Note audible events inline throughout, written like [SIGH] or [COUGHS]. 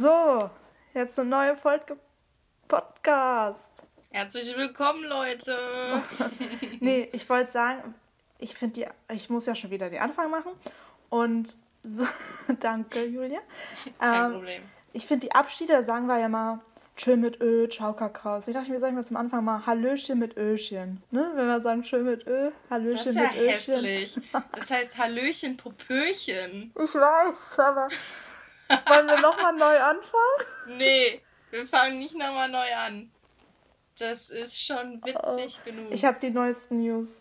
So, jetzt eine neue Folge Podcast. Herzlich willkommen, Leute. [LAUGHS] nee, ich wollte sagen, ich finde die, ich muss ja schon wieder den Anfang machen. Und so, [LAUGHS] danke, Julia. Kein Ähm, Problem. Ich finde die Abschiede, sagen wir ja mal, Chill mit Ö, Ciao Kakao. Ich dachte, wir sagen wir zum Anfang mal Hallöchen mit Öchen. Ne? Wenn wir sagen Chill mit Ö, Hallöchen Das ist ja mit Öchen. hässlich. [LAUGHS] Das heißt Hallöchen, Popöchen. Ich weiß, aber wollen wir nochmal neu anfangen? Nee, wir fangen nicht nochmal neu an. Das ist schon witzig genug. Oh. Ich habe die neuesten News.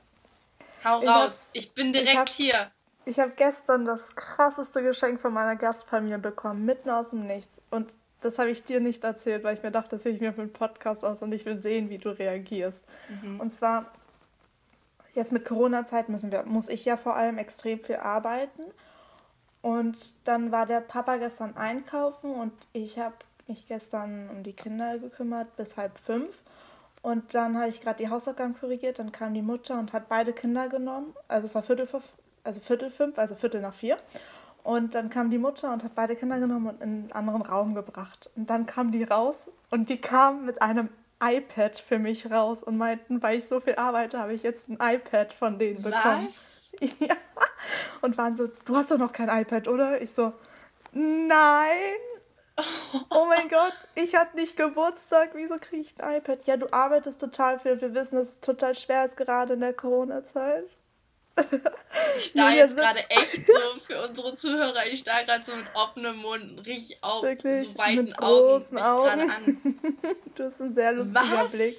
Hau ich raus. Ich bin ich direkt hab- hier. Ich habe gestern das krasseste Geschenk von meiner Gastfamilie bekommen, mitten aus dem Nichts. Und das habe ich dir nicht erzählt, weil ich mir dachte, das sehe ich mir für einen Podcast aus und ich will sehen, wie du reagierst. Und zwar, jetzt mit Corona-Zeit müssen wir, muss ich ja vor allem extrem viel arbeiten. Und dann war der Papa gestern einkaufen und ich habe mich gestern um die Kinder gekümmert bis halb fünf. Und dann habe ich gerade die Hausaufgaben korrigiert, dann kam die Mutter und hat beide Kinder genommen. Also es war Viertel vor, also Viertel fünf, also Viertel nach vier. Und dann kam die Mutter und hat beide Kinder genommen und in einen anderen Raum gebracht. Und dann kam die raus und die kam mit einem iPad für mich raus und meinten, weil ich so viel arbeite, habe ich jetzt ein iPad von denen bekommen. Was? [LAUGHS] Ja. Und waren so, du hast doch noch kein iPad, oder? Ich so, nein. Oh mein [LAUGHS] Gott, ich hatte nicht Geburtstag, wieso kriege ich ein iPad? Ja, du arbeitest total viel. Wir wissen, dass es total schwer ist, gerade in der Corona-Zeit. Ich [LAUGHS] starr Julia jetzt gerade echt so für unsere Zuhörer. Ich starr gerade so mit offenem Mund, richtig auf, Wirklich, so weiten mit Augen großen mich gerade Augen. an. [LAUGHS] Du hast einen sehr lustiger Was? Blick.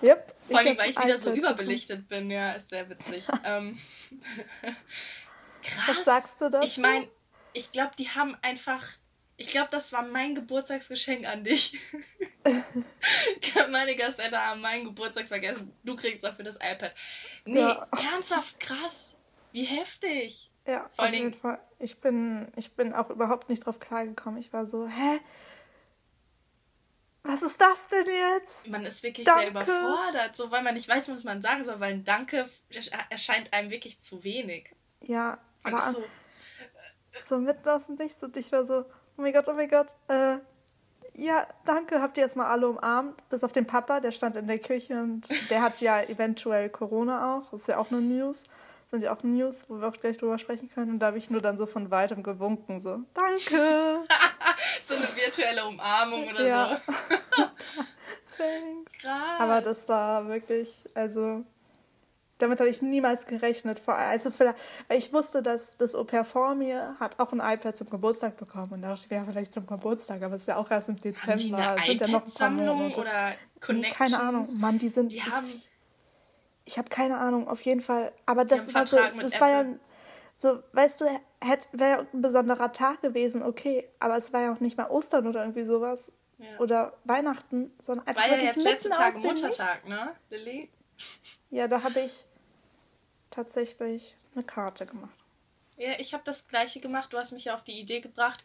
Yep, Vor allem, weil ich wieder so überbelichtet bin. Ja, ist sehr witzig. [LAUGHS] ähm, krass. Was sagst du dazu? Ich meine, ich glaube, die haben einfach. Ich glaube, das war mein Geburtstagsgeschenk an dich. ich glaube, [LAUGHS] meine Gasteltern haben meinen Geburtstag vergessen. Du kriegst dafür das iPad. Nee, Ja. ernsthaft krass. Wie heftig. Ja, Vor auf jeden Fall. Ich bin, ich bin auch überhaupt nicht drauf klargekommen. Ich war so, hä? Was ist das denn jetzt? Man ist wirklich Danke. sehr überfordert, so weil man nicht weiß, was man sagen soll, weil ein Danke erscheint einem wirklich zu wenig. Ja, Man aber so, so mitten aus dem Nichts und ich war so, oh mein Gott, oh mein Gott, äh, ja, danke, habt ihr erstmal alle umarmt, bis auf den Papa, der stand in der Küche und der hat ja eventuell Corona auch, das ist ja auch eine News, sind ja auch News, wo wir auch gleich drüber sprechen können und da habe ich nur dann so von weitem gewunken, so, danke, [LAUGHS] so eine virtuelle Umarmung oder Ja. so. [LAUGHS] [LAUGHS] thanks. Krass. Aber das war wirklich, also damit habe ich niemals gerechnet. Also ich wusste, dass das Au-pair vor mir hat auch ein iPad zum Geburtstag bekommen und da dachte ja, vielleicht zum Geburtstag, aber es ist ja auch erst im haben die Dezember. eine sind ja noch ein Monate. oder Connections? keine Ahnung, Mann, die sind. Die haben ich ich habe keine Ahnung, auf jeden Fall. Aber das haben war so, Vertrag mit das war ja so, weißt du, wäre ein besonderer Tag gewesen, okay, aber es war ja auch nicht mal Ostern oder irgendwie sowas. Ja. Oder Weihnachten, sondern einfach war ja jetzt letzte Tag. Muttertag, ne, Lilly? Ja, da habe ich tatsächlich eine Karte gemacht. Ja, ich habe das gleiche gemacht. Du hast mich ja auf die Idee gebracht.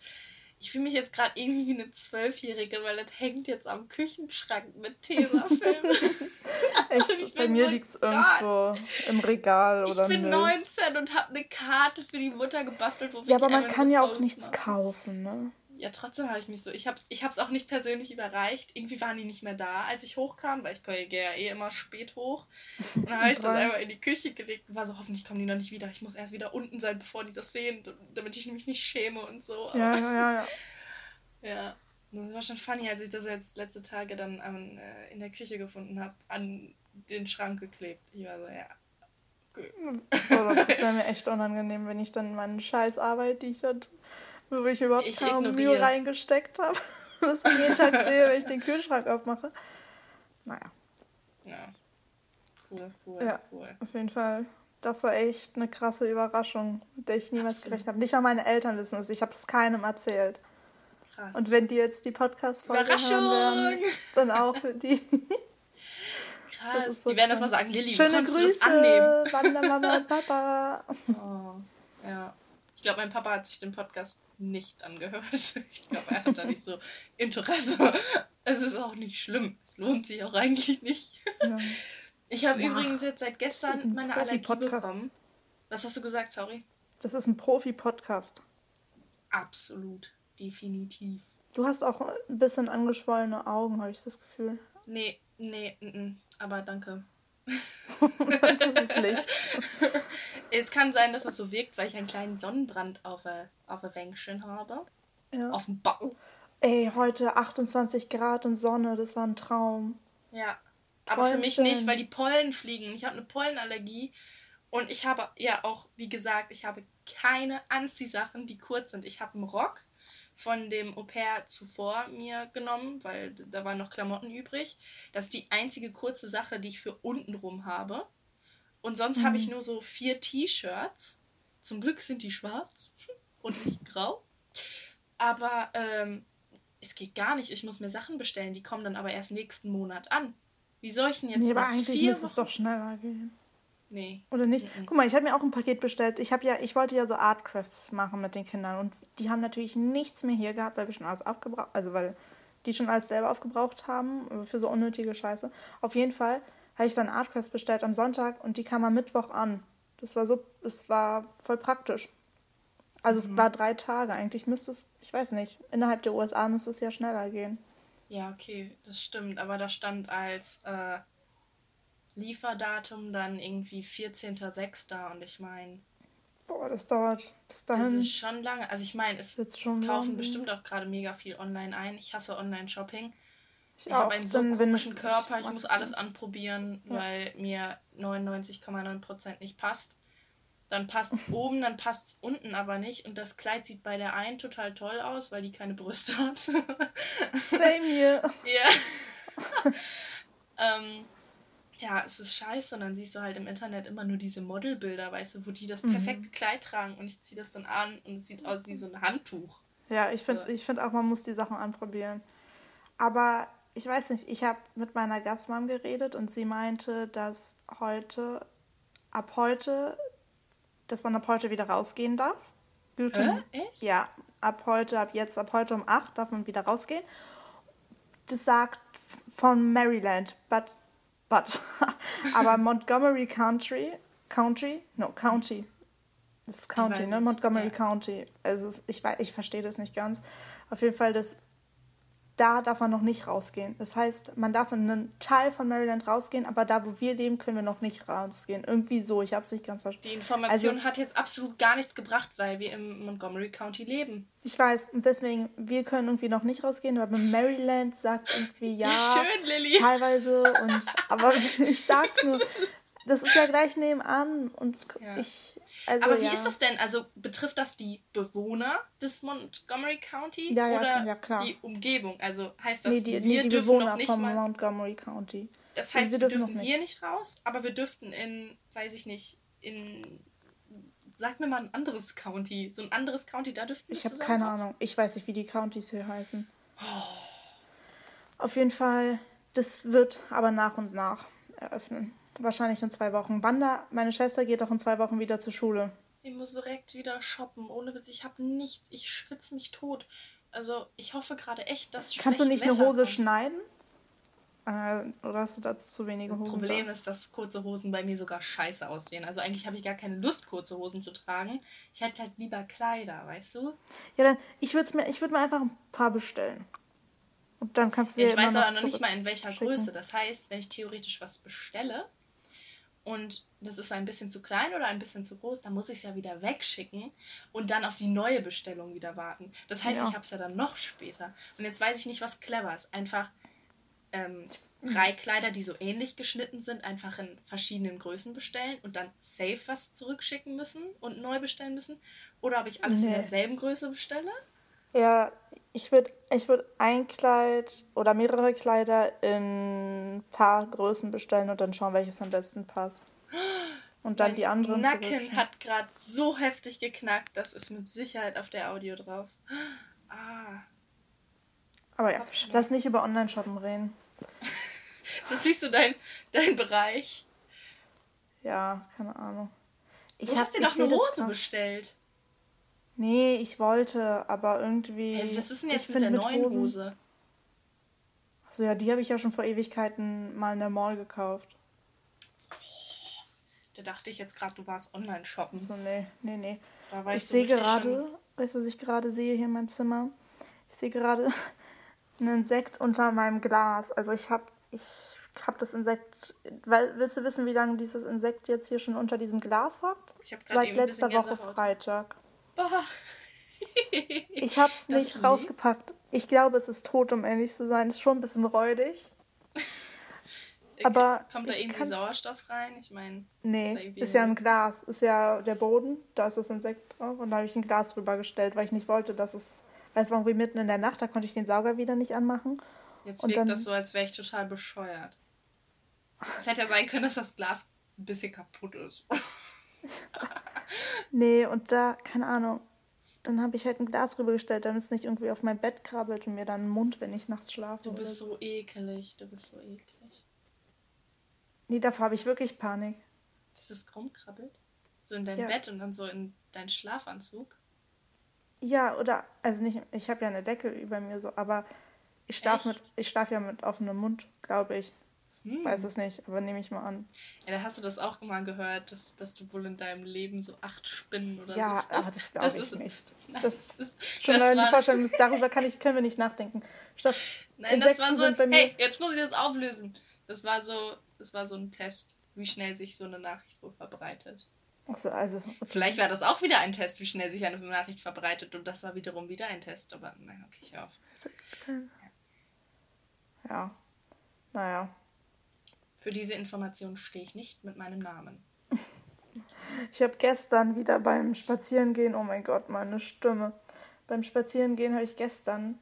Ich fühle mich jetzt gerade irgendwie wie eine Zwölfjährige, weil das hängt jetzt am Küchenschrank mit Tesafilm. [LAUGHS] [LAUGHS] Echt, Ich bei mir so liegt es irgendwo im Regal ich oder bin Müll. 19 und habe eine Karte für die Mutter gebastelt, wo Ja, wir aber die man kann ja auch nichts machen. kaufen, ne? Ja, trotzdem habe ich mich so. Ich habe ich es auch nicht persönlich überreicht. Irgendwie waren die nicht mehr da, als ich hochkam, weil ich gehe ja eh immer spät hoch. Und dann habe ich [LAUGHS] das einfach in die Küche gelegt und war so, hoffentlich kommen die noch nicht wieder. Ich muss erst wieder unten sein, bevor die das sehen, damit ich mich nicht schäme und so. Ja, Aber- ja, ja, ja. [LAUGHS] Ja, das war schon funny, als ich das jetzt letzte Tage dann an, äh, in der Küche gefunden habe, an den Schrank geklebt. Ich war so, ja. Okay. Das [LAUGHS] wäre mir echt unangenehm, wenn ich dann meine Scheißarbeit, die ich hatte, wo ich überhaupt Ich kaum Mühe es. reingesteckt habe, [LAUGHS] das ich jeden Tag sehe, wenn ich den Kühlschrank aufmache. Naja, Ja. Cool, cool, Ja. cool. auf jeden Fall. Das war echt eine krasse Überraschung, mit der ich niemals Absolut. gerechnet habe. Nicht mal meine Eltern wissen es. Ich habe es keinem erzählt. Krass. Und wenn die jetzt die Podcast-Folge hören werden, dann auch für die. Krass. so die werden das mal sagen, Lilly, wie Schöne konntest du das Grüße, annehmen? Wandermama und Papa. [LAUGHS] Oh, ja. Ich glaube, mein Papa hat sich den Podcast nicht angehört. [LAUGHS] Ich glaube, er hat da nicht so Interesse. Es ist auch nicht schlimm. Es lohnt sich auch eigentlich nicht. Ja. [LAUGHS] Ich habe Ja. übrigens jetzt seit gestern meine Allergie bekommen. Was hast du gesagt, sorry? Das ist ein Profi-Podcast. Absolut. Definitiv. Du hast auch ein bisschen angeschwollene Augen, habe ich das Gefühl. Nee, nee, n -n, aber danke. [LAUGHS] das ist das Licht. [LAUGHS] es kann sein, dass das so wirkt, weil ich einen kleinen Sonnenbrand auf der auf Wänkchen habe. Ja. Auf dem Bauch. Ey, heute 28 Grad und Sonne, das war ein Traum. Ja. Aber für mich nicht, weil die Pollen fliegen. Ich habe eine Pollenallergie und ich habe ja auch, wie gesagt, ich habe keine Anziehsachen, die kurz sind. Ich habe einen Rock von dem Au pair zuvor mir genommen, weil da waren noch Klamotten übrig. Das ist die einzige kurze Sache, die ich für unten rum habe. Und sonst mhm. habe ich nur so vier T-Shirts. Zum Glück sind die schwarz [LAUGHS] und nicht grau. Aber ähm, es geht gar nicht. Ich muss mir Sachen bestellen. Die kommen dann aber erst nächsten Monat an. Wie soll ich denn jetzt nee, aber eigentlich müsste es doch schneller gehen. Nee. Oder nicht? Mhm. Guck mal, ich habe mir auch ein Paket bestellt. Ich habe ja, ich wollte ja so Artcrafts machen mit den Kindern und die haben natürlich nichts mehr hier gehabt, weil wir schon alles aufgebraucht, also weil die schon alles selber aufgebraucht haben für so unnötige Scheiße. Auf jeden Fall habe ich dann Artcrafts bestellt am Sonntag und die kam am Mittwoch an. Das war so, es war voll praktisch. Also mhm. es war drei Tage. Eigentlich müsste es, ich weiß nicht, innerhalb der USA müsste es ja schneller gehen. Ja, okay, das stimmt. Aber da stand als äh, Lieferdatum dann irgendwie 14.06. und ich meine. Boah, das dauert bis dahin. Das ist schon lange. Also ich meine, es kaufen lang. bestimmt auch gerade mega viel online ein. Ich hasse Online-Shopping. Ich, ich habe einen so komischen Körper, ich muss alles anprobieren, ja. weil mir 99,9% nicht passt. Dann passt es [LAUGHS] oben, dann passt es unten aber nicht. Und das Kleid sieht bei der einen total toll aus, weil die keine Brüste hat. Blame you. [LAUGHS] Ja. [LAUGHS] ähm, ja, es ist scheiße. Und dann siehst du halt im Internet immer nur diese Modelbilder, weißt du, wo die das perfekte mhm. Kleid tragen und ich ziehe das dann an und es sieht aus wie so ein Handtuch. Ja, ich finde ich find auch, man muss die Sachen anprobieren. Aber ich weiß nicht, ich habe mit meiner Gastmam geredet und sie meinte, dass heute, ab heute, dass man ab heute wieder rausgehen darf. Äh, echt? Ja, ab heute, ab jetzt, ab heute um 8 darf man wieder rausgehen. Das sagt von Maryland, but but. [LAUGHS] Aber Montgomery Country, Country, no, County. Das ist County, ne? Montgomery ja. County. Also ich, ich verstehe das nicht ganz. Auf jeden Fall, das, da darf man noch nicht rausgehen. Das heißt, man darf in einen Teil von Maryland rausgehen, aber da, wo wir leben, können wir noch nicht rausgehen. Irgendwie so, ich habe es nicht ganz verstanden. Die Information also, hat jetzt absolut gar nichts gebracht, weil wir im Montgomery County leben. Ich weiß, und deswegen, wir können irgendwie noch nicht rausgehen, aber Maryland sagt irgendwie ja. [LAUGHS] Schön, Lilly. Teilweise, und, aber [LAUGHS] ich sag nur, [LAUGHS] das ist ja gleich nebenan und ja. ich also, Aber wie ja. ist das denn? Also betrifft das die Bewohner des Montgomery County ja, ja, oder ja, die Umgebung? Also heißt das, nee, die, wir nee, die dürfen Bewohner noch nicht vom mal... Montgomery County. Das heißt, wir, wir dürfen, dürfen hier nicht raus, aber wir dürften in, weiß ich nicht, in sag mir mal ein anderes County. So ein anderes County, da dürften wir Ich habe keine raus. Ahnung. Ich weiß nicht, wie die Countys hier heißen. Oh. Auf jeden Fall, das wird aber nach und nach eröffnen. Wahrscheinlich in zwei Wochen. Wanda, meine Schwester geht auch in zwei Wochen wieder zur Schule. Ich muss direkt wieder shoppen. Ohne Witz, ich habe nichts. Ich schwitze mich tot. Also, ich hoffe gerade echt, dass Kannst du nicht Wetter eine Hose kommt. schneiden? Äh, oder hast du dazu zu wenige Hosen? Das Problem da? ist, dass kurze Hosen bei mir sogar scheiße aussehen. Also eigentlich habe ich gar keine Lust, kurze Hosen zu tragen. Ich hätte halt lieber Kleider, weißt du? Ja, dann, ich würde mir, würd mir einfach ein paar bestellen. Und dann kannst du ja, Ich weiß aber noch nicht mal in welcher. Größe. Das heißt, wenn ich theoretisch was bestelle, und das ist ein bisschen zu klein oder ein bisschen zu groß, dann muss ich es ja wieder wegschicken und dann auf die neue Bestellung wieder warten. Das heißt, ja. ich habe es ja dann noch später. Und jetzt weiß ich nicht, was clever ist. Einfach ähm, drei [LAUGHS] Kleider, die so ähnlich geschnitten sind, einfach in verschiedenen Größen bestellen und dann safe was zurückschicken müssen und neu bestellen müssen. Oder ob ich alles nee. in derselben Größe bestelle. Ja, ich würde ich würd ein Kleid oder mehrere Kleider in ein paar Größen bestellen und dann schauen, welches am besten passt. Und dann mein die anderen. Nacken hat gerade so heftig geknackt, das ist mit Sicherheit auf der Audio drauf. Ah. Aber ja, lass nicht über Online-Shoppen reden. [LAUGHS] ist das nicht so dein, dein Bereich? Ja, keine Ahnung. Ich du hast dir doch eine Hose bestellt. Nee, ich wollte, aber irgendwie. Hey, was ist denn jetzt mit der neuen Hosen, Hose? Achso, ja, die habe ich ja schon vor Ewigkeiten mal in der Mall gekauft. Da dachte ich jetzt gerade, du warst online shoppen. So, nee, nee, nee. Da war ich, ich so sehe gerade, weißt du, was ich gerade sehe hier in meinem Zimmer? Ich sehe gerade ein Insekt unter meinem Glas. Also ich habe ich hab das Insekt. Weil, willst du wissen, wie lange dieses Insekt jetzt hier schon unter diesem Glas hockt? Ich habe gerade Seit letzter Woche Freitag. [LAUGHS] Ich habe es nicht rausgepackt. Ich glaube, es ist tot, um ehrlich zu sein. Ist schon ein bisschen räudig. [LAUGHS] Aber kommt da irgendwie Sauerstoff rein? Ich meine, nee, ist, ist ja ein Glas, ist ja der Boden, da ist das Insekt drauf und da habe ich ein Glas drüber gestellt, weil ich nicht wollte, dass es, weil es war irgendwie mitten in der Nacht, da konnte ich den Sauger wieder nicht anmachen. Jetzt wirkt dann, das so, als wäre ich total bescheuert. Es hätte ja sein können, dass das Glas ein bisschen kaputt ist. [LAUGHS] nee, und da, keine Ahnung, dann habe ich halt ein Glas rübergestellt, damit es nicht irgendwie auf mein Bett krabbelt und mir dann den Mund, wenn ich nachts schlafe. Du bist so ekelig, du bist so eklig. Nee, davor habe ich wirklich Panik. Dass es rumkrabbelt? So in dein ja. Bett und dann so in deinen Schlafanzug? Ja, oder, also nicht, ich habe ja eine Decke über mir so, aber ich schlafe mit, ich schlafe ja mit offenem Mund, glaube ich. Hm. Weiß es nicht, aber nehme ich mal an. Ja, da hast du das auch mal gehört, dass, dass du wohl in deinem Leben so acht Spinnen oder ja, so Ja, das glaube ich ist, nicht. Nein, das, das ist schon das eine Vorstellung, darüber kann ich, können wir nicht nachdenken. Statt Nein, das war so, hey, jetzt muss ich das auflösen. Das war so, das war so ein Test, wie schnell sich so eine Nachricht wohl verbreitet. Achso, also. Okay. Vielleicht war das auch wieder ein Test, wie schnell sich eine Nachricht verbreitet und das war wiederum wieder ein Test, aber naja, okay, ich auf. Ja. ja. Naja. Für diese Information stehe ich nicht mit meinem Namen. Ich habe gestern wieder beim Spazierengehen, oh mein Gott, meine Stimme. Beim Spazierengehen habe ich gestern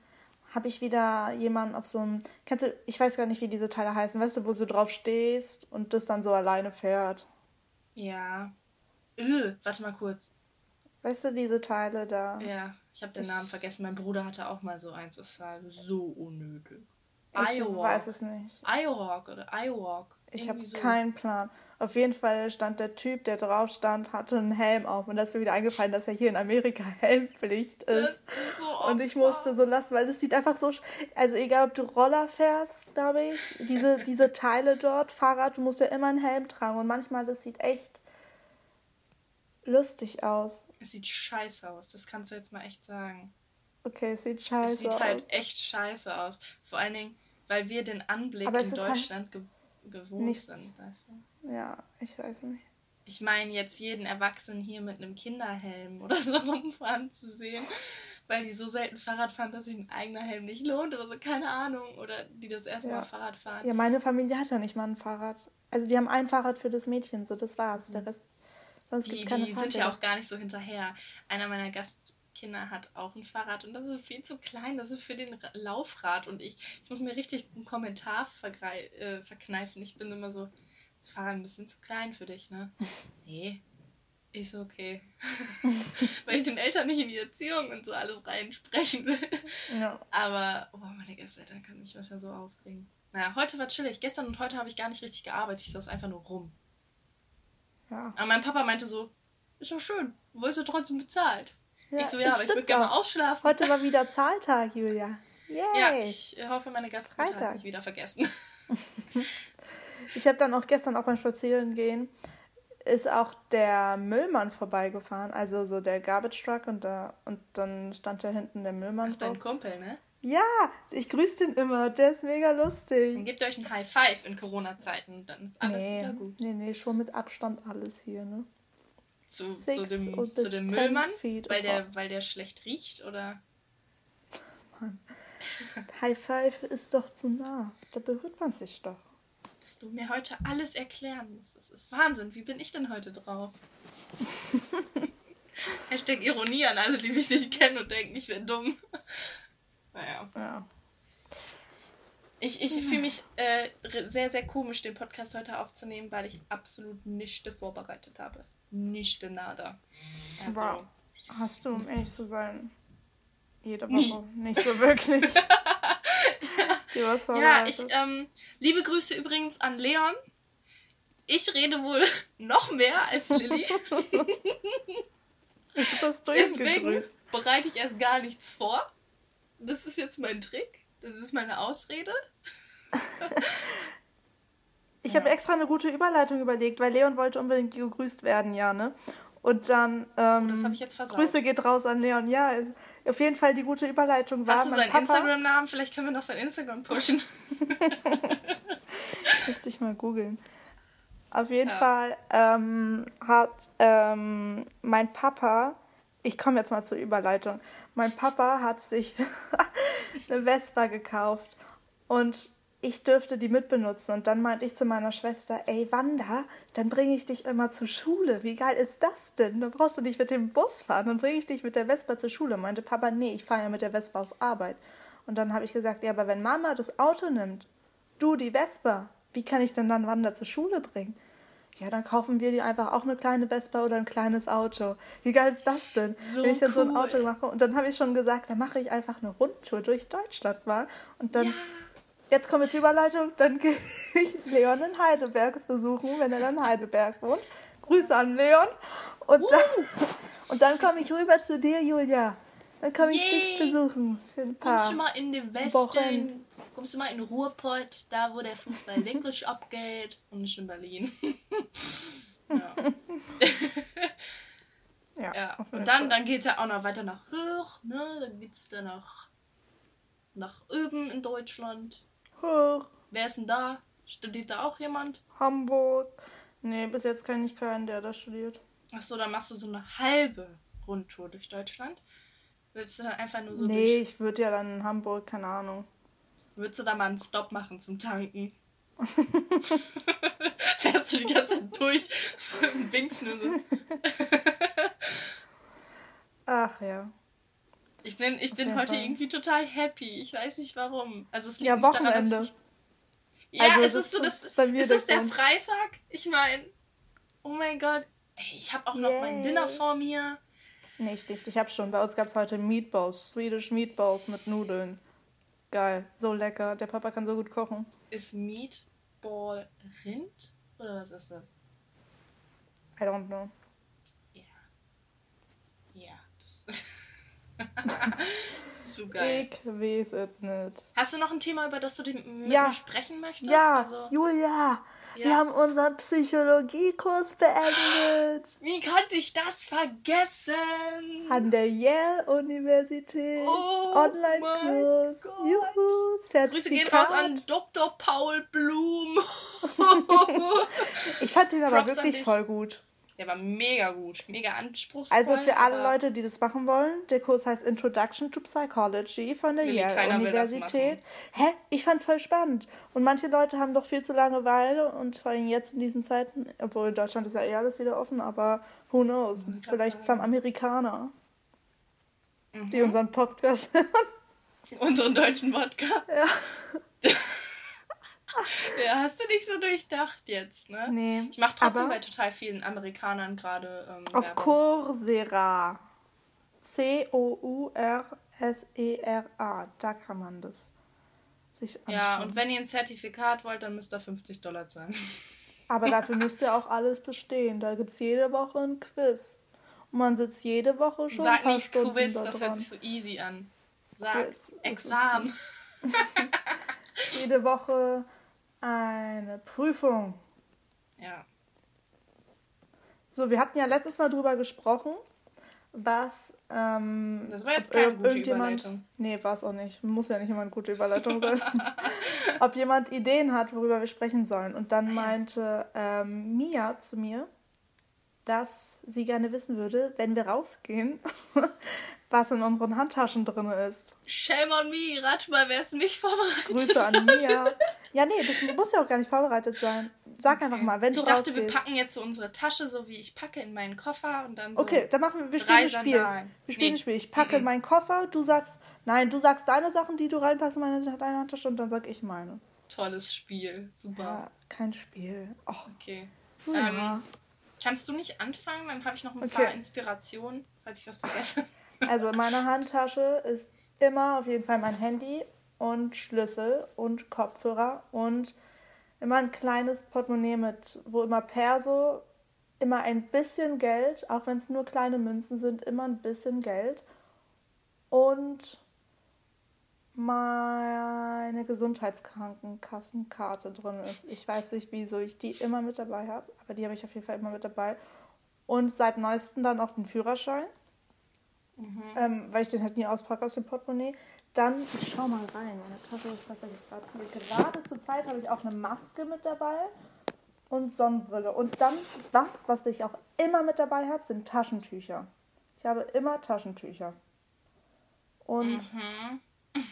habe ich wieder jemanden auf so einem. Kennst du, ich weiß gar nicht, wie diese Teile heißen, weißt du, wo du drauf stehst und das dann so alleine fährt? Ja. Öh, warte mal kurz. Weißt du, diese Teile da? Ja, ich habe den Namen vergessen. Mein Bruder hatte auch mal so eins. Das war so unnötig. Ich weiß es nicht. Iohawk oder Iowalk. Ich habe so. keinen Plan. Auf jeden Fall stand der Typ, der drauf stand, hatte einen Helm auf. Und da ist mir wieder eingefallen, dass ja hier in Amerika [LAUGHS] Helmpflicht ist. Das ist so und ich musste so lassen, weil es sieht einfach so. Also, egal ob du Roller fährst, glaube ich, diese, diese Teile dort, Fahrrad, du musst ja immer einen Helm tragen. Und manchmal, das sieht echt lustig aus. Es sieht scheiße aus, das kannst du jetzt mal echt sagen. Okay, es sieht scheiße aus. Es sieht halt echt scheiße aus. Vor allen Dingen, weil wir den Anblick in halt Deutschland halt gewohnt nicht, sind, weißt du? Ja, ich weiß nicht. Ich meine, jetzt jeden Erwachsenen hier mit einem Kinderhelm oder so [LAUGHS] rumfahren zu sehen, weil die so selten Fahrrad fahren, dass sich ein eigener Helm nicht lohnt oder so, keine Ahnung. Oder die das erstmal ja. Fahrrad fahren. Ja, meine Familie hat ja nicht mal ein Fahrrad. Also die haben ein Fahrrad für das Mädchen, so das war's. Der Rest. Sonst die, die sind ja auch gar nicht so hinterher. Einer meiner Gast Kinder hat auch ein Fahrrad und das ist viel zu klein. Das ist für den Laufrad und ich, ich muss mir richtig einen Kommentar äh, verkneifen. Ich bin immer so, das Fahrrad ein bisschen zu klein für dich, ne? [LAUGHS] Nee, ist okay. [LAUGHS] Weil ich den Eltern nicht in die Erziehung und so alles reinsprechen will. Ja. Aber, oh, meine Gästeeltern können mich manchmal so aufregen. Naja, heute war chillig. Gestern und heute habe ich gar nicht richtig gearbeitet. Ich saß einfach nur rum. Ja. Aber mein Papa meinte so, ist doch schön, wirst du trotzdem bezahlt. Ja, ich so, ja, aber ich würde gerne mal ausschlafen. Heute war wieder Zahltag, Julia. Yay. Ja, ich hoffe, meine Gastmutter hat sich wieder vergessen. [LAUGHS] ich habe dann auch gestern auch beim Spazierengehen ist auch der Müllmann vorbeigefahren, also so der Garbage Truck und da und dann stand da hinten der Müllmann. Ach, dein Kumpel, ne? Ja, ich grüße den immer, der ist mega lustig. Dann gebt euch ein High Five in Corona-Zeiten, dann ist alles nee, wieder gut. Nee, nee, schon mit Abstand alles hier, ne? Zu, zu dem, zu dem Müllmann, weil der, weil der schlecht riecht, oder? Mann. High Five ist doch zu nah. Da berührt man sich doch. Dass du mir heute alles erklären musst. Das ist Wahnsinn. Wie bin ich denn heute drauf? [LAUGHS] Hashtag Ironie an alle, die mich nicht kennen und denken, ich wäre dumm. naja. Ja. Ich, ich fühle mich äh, sehr, sehr komisch, den Podcast heute aufzunehmen, weil ich absolut nichts vorbereitet habe nicht nada. Also, wow. Hast du, um ehrlich zu sein, jede Woche nicht so wirklich. [LAUGHS] ja, ja ich, ähm, liebe Grüße übrigens an Leon. Ich rede wohl [LAUGHS] noch mehr als Lilly. [LAUGHS] Deswegen bereite ich erst gar nichts vor. Das ist jetzt mein Trick. Das ist meine Ausrede. Ich ja. habe extra eine gute Überleitung überlegt, weil Leon wollte unbedingt gegrüßt werden, ja, ne? Und dann. Ähm, das habe ich jetzt versaut. Grüße geht raus an Leon. Ja, auf jeden Fall die gute Überleitung war. Hast du seinen Instagram-Namen? Vielleicht können wir noch sein Instagram pushen. [LAUGHS] Müsste ich mal googeln. Auf jeden ja. Fall ähm, hat ähm, mein Papa, ich komme jetzt mal zur Überleitung, mein Papa hat sich [LAUGHS] eine Vespa gekauft und ich dürfte die mitbenutzen. Und dann meinte ich zu meiner Schwester, ey Wanda, dann bringe ich dich immer zur Schule. Wie geil ist das denn? Dann brauchst du nicht mit dem Bus fahren, dann bringe ich dich mit der Vespa zur Schule. Meinte Papa, nee, ich fahre ja mit der Vespa auf Arbeit. Und dann habe ich gesagt, ja, aber wenn Mama das Auto nimmt, du die Vespa, wie kann ich denn dann Wanda zur Schule bringen? Ja, dann kaufen wir dir einfach auch eine kleine Vespa oder ein kleines Auto. Wie geil ist das denn? So Wenn ich dann cool. so ein Auto mache. Und dann habe ich schon gesagt, dann mache ich einfach eine Rundtour durch Deutschland mal. Und dann, ja. Jetzt kommt jetzt die Überleitung, dann gehe ich Leon in Heidelberg besuchen, wenn er dann in Heidelberg wohnt. Grüße an Leon. Und uh. dann, und dann komme ich rüber zu dir, Julia. Dann komme ich dich besuchen. Für ein paar Kommst du mal in den Westen, Wochen. kommst du mal in Ruhrpott, da wo der Fußball [LAUGHS] wirklich abgeht und nicht in Berlin. [LAUGHS] ja. ja, ja. Und dann, dann geht er auch noch weiter nach Hoch, ne? Dann geht's dann nach, nach Öben in Deutschland. Hoch. Wer ist denn da? Studiert da auch jemand? Hamburg. Nee, bis jetzt kenne ich keinen, der da studiert. Achso, dann machst du so eine halbe Rundtour durch Deutschland. Willst du dann einfach nur so Nee, durch... ich würde ja dann in Hamburg, keine Ahnung. Würdest du da mal einen Stopp machen zum Tanken? [LAUGHS] [LAUGHS] Fährst du die ganze Zeit durch [LAUGHS] und winkst nur so. Ach ja. Ich bin, ich bin heute Fall. irgendwie total happy. Ich weiß nicht warum. Also es liegt ja, nicht Wochenende. daran, dass ich. Ja, also es ist so das. Ist es der Freitag? Ich meine, oh mein Gott. Ey, ich habe auch Yay. noch mein Dinner vor mir. Nicht, nicht. Ich habe schon. Bei uns gab es heute Meatballs, Swedish Meatballs mit Nudeln. Geil, so lecker. Der Papa kann so gut kochen. Ist Meatball Rind oder was ist das? I don't know. Ja. Ja, das [LAUGHS] Zu geil. Ich weiß es nicht. Hast du noch ein Thema, über das du mit ja. mir sprechen möchtest? Ja, also, Julia. Ja. Wir haben unseren Psychologiekurs beendet. [GASPS] Wie konnte ich das vergessen? An der Yale-Universität. Oh Online-Kurs. Juhu. Grüße gehen raus an Dr. Paul Blum. [LAUGHS] ich fand den [LAUGHS] aber Props wirklich voll gut. Der war mega gut, mega anspruchsvoll. Also für alle Leute, die das machen wollen, der Kurs heißt Introduction to Psychology von der Yale Universität. Hä? Ich fand's voll spannend. Und manche Leute haben doch viel zu Langeweile und vor allem jetzt in diesen Zeiten, obwohl in Deutschland ist ja eh alles wieder offen, aber who knows? Vielleicht sind Amerikaner, mhm. die unseren Podcast [LAUGHS] hören. Unseren deutschen Podcast. Ja. [LAUGHS] [LAUGHS] ja, hast du nicht so durchdacht jetzt, ne? Nee. Ich mache trotzdem bei total vielen Amerikanern gerade. Ähm, auf Coursera. C-O-U-R-S-E-R-A. Da kann man das sich anschauen. Ja, und wenn ihr ein Zertifikat wollt, dann müsst ihr 50 Dollar zahlen. Aber [LAUGHS] dafür müsst ihr auch alles bestehen. Da gibt es jede Woche ein Quiz. Und man sitzt jede Woche schon. Sag nicht Stunden Quiz, da das hört sich so easy an. Sag Quiz, Examen. [LAUGHS] jede Woche eine Prüfung. Ja. So, wir hatten ja letztes Mal drüber gesprochen, was. Ähm, das war jetzt keine gute Überleitung. Nee, war es auch nicht. Muss ja nicht immer eine gute Überleitung sein. [LAUGHS] ob jemand Ideen hat, worüber wir sprechen sollen. Und dann meinte ähm, Mia zu mir, dass sie gerne wissen würde, wenn wir rausgehen, was in unseren Handtaschen drin ist. Shame on me, rat mal, wer es nicht vorbereitet Grüße an Mia. Ja, nee, das muss ja auch gar nicht vorbereitet sein. Sag okay. einfach mal, wenn du Ich dachte, wir packen jetzt so unsere Tasche, so wie ich packe in meinen Koffer und dann so Okay, dann machen wir, wir spielen ein Spiel. Sandalen. Wir spielen nee. ein Spiel. Ich packe in meinen Koffer, du sagst, nein, du sagst deine Sachen, die du reinpackst in meine deine Handtasche und dann sag ich meine. Tolles Spiel, super. Ja, kein Spiel. Oh. Okay. Ja. Ähm, kannst du nicht anfangen? Dann habe ich noch ein okay. paar Inspirationen, falls ich was vergesse. Also in meiner Handtasche ist immer auf jeden Fall mein Handy und Schlüssel und Kopfhörer und immer ein kleines Portemonnaie mit, wo immer Perso, immer ein bisschen Geld, auch wenn es nur kleine Münzen sind, immer ein bisschen Geld und meine Gesundheitskrankenkassenkarte drin ist. Ich weiß nicht, wieso ich die immer mit dabei habe, aber die habe ich auf jeden Fall immer mit dabei. Und seit neuestem dann auch den Führerschein. Mhm. ähm, weil ich den halt nie auspacke aus dem Portemonnaie. Dann, ich schau mal rein, meine Tasche ist tatsächlich gerade. Gerade zur Zeit habe ich auch eine Maske mit dabei und Sonnenbrille. Und dann das, was ich auch immer mit dabei habe, sind Taschentücher. Ich habe immer Taschentücher. Und mhm. [LAUGHS]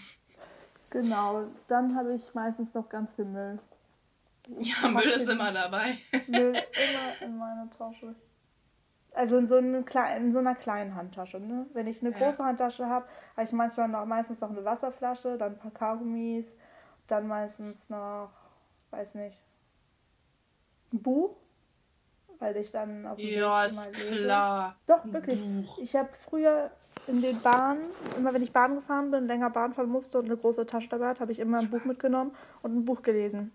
genau, dann habe ich meistens noch ganz viel Müll. Ja, Müll ist immer dabei. Müll [LAUGHS] immer in meiner Tasche. Also in so, eine, in so einer kleinen Handtasche. Ne? Wenn ich eine große ja. Handtasche habe, habe ich manchmal noch, meistens noch eine Wasserflasche, dann ein paar Kaugummis, dann meistens noch, weiß nicht, ein Buch, weil ich dann auf dem Ja, ist lese. klar. Doch, wirklich. Buch. Ich habe früher in den Bahnen, immer wenn ich Bahn gefahren bin, länger Bahn fahren musste und eine große Tasche dabei hatte, habe ich immer ein Buch mitgenommen und ein Buch gelesen.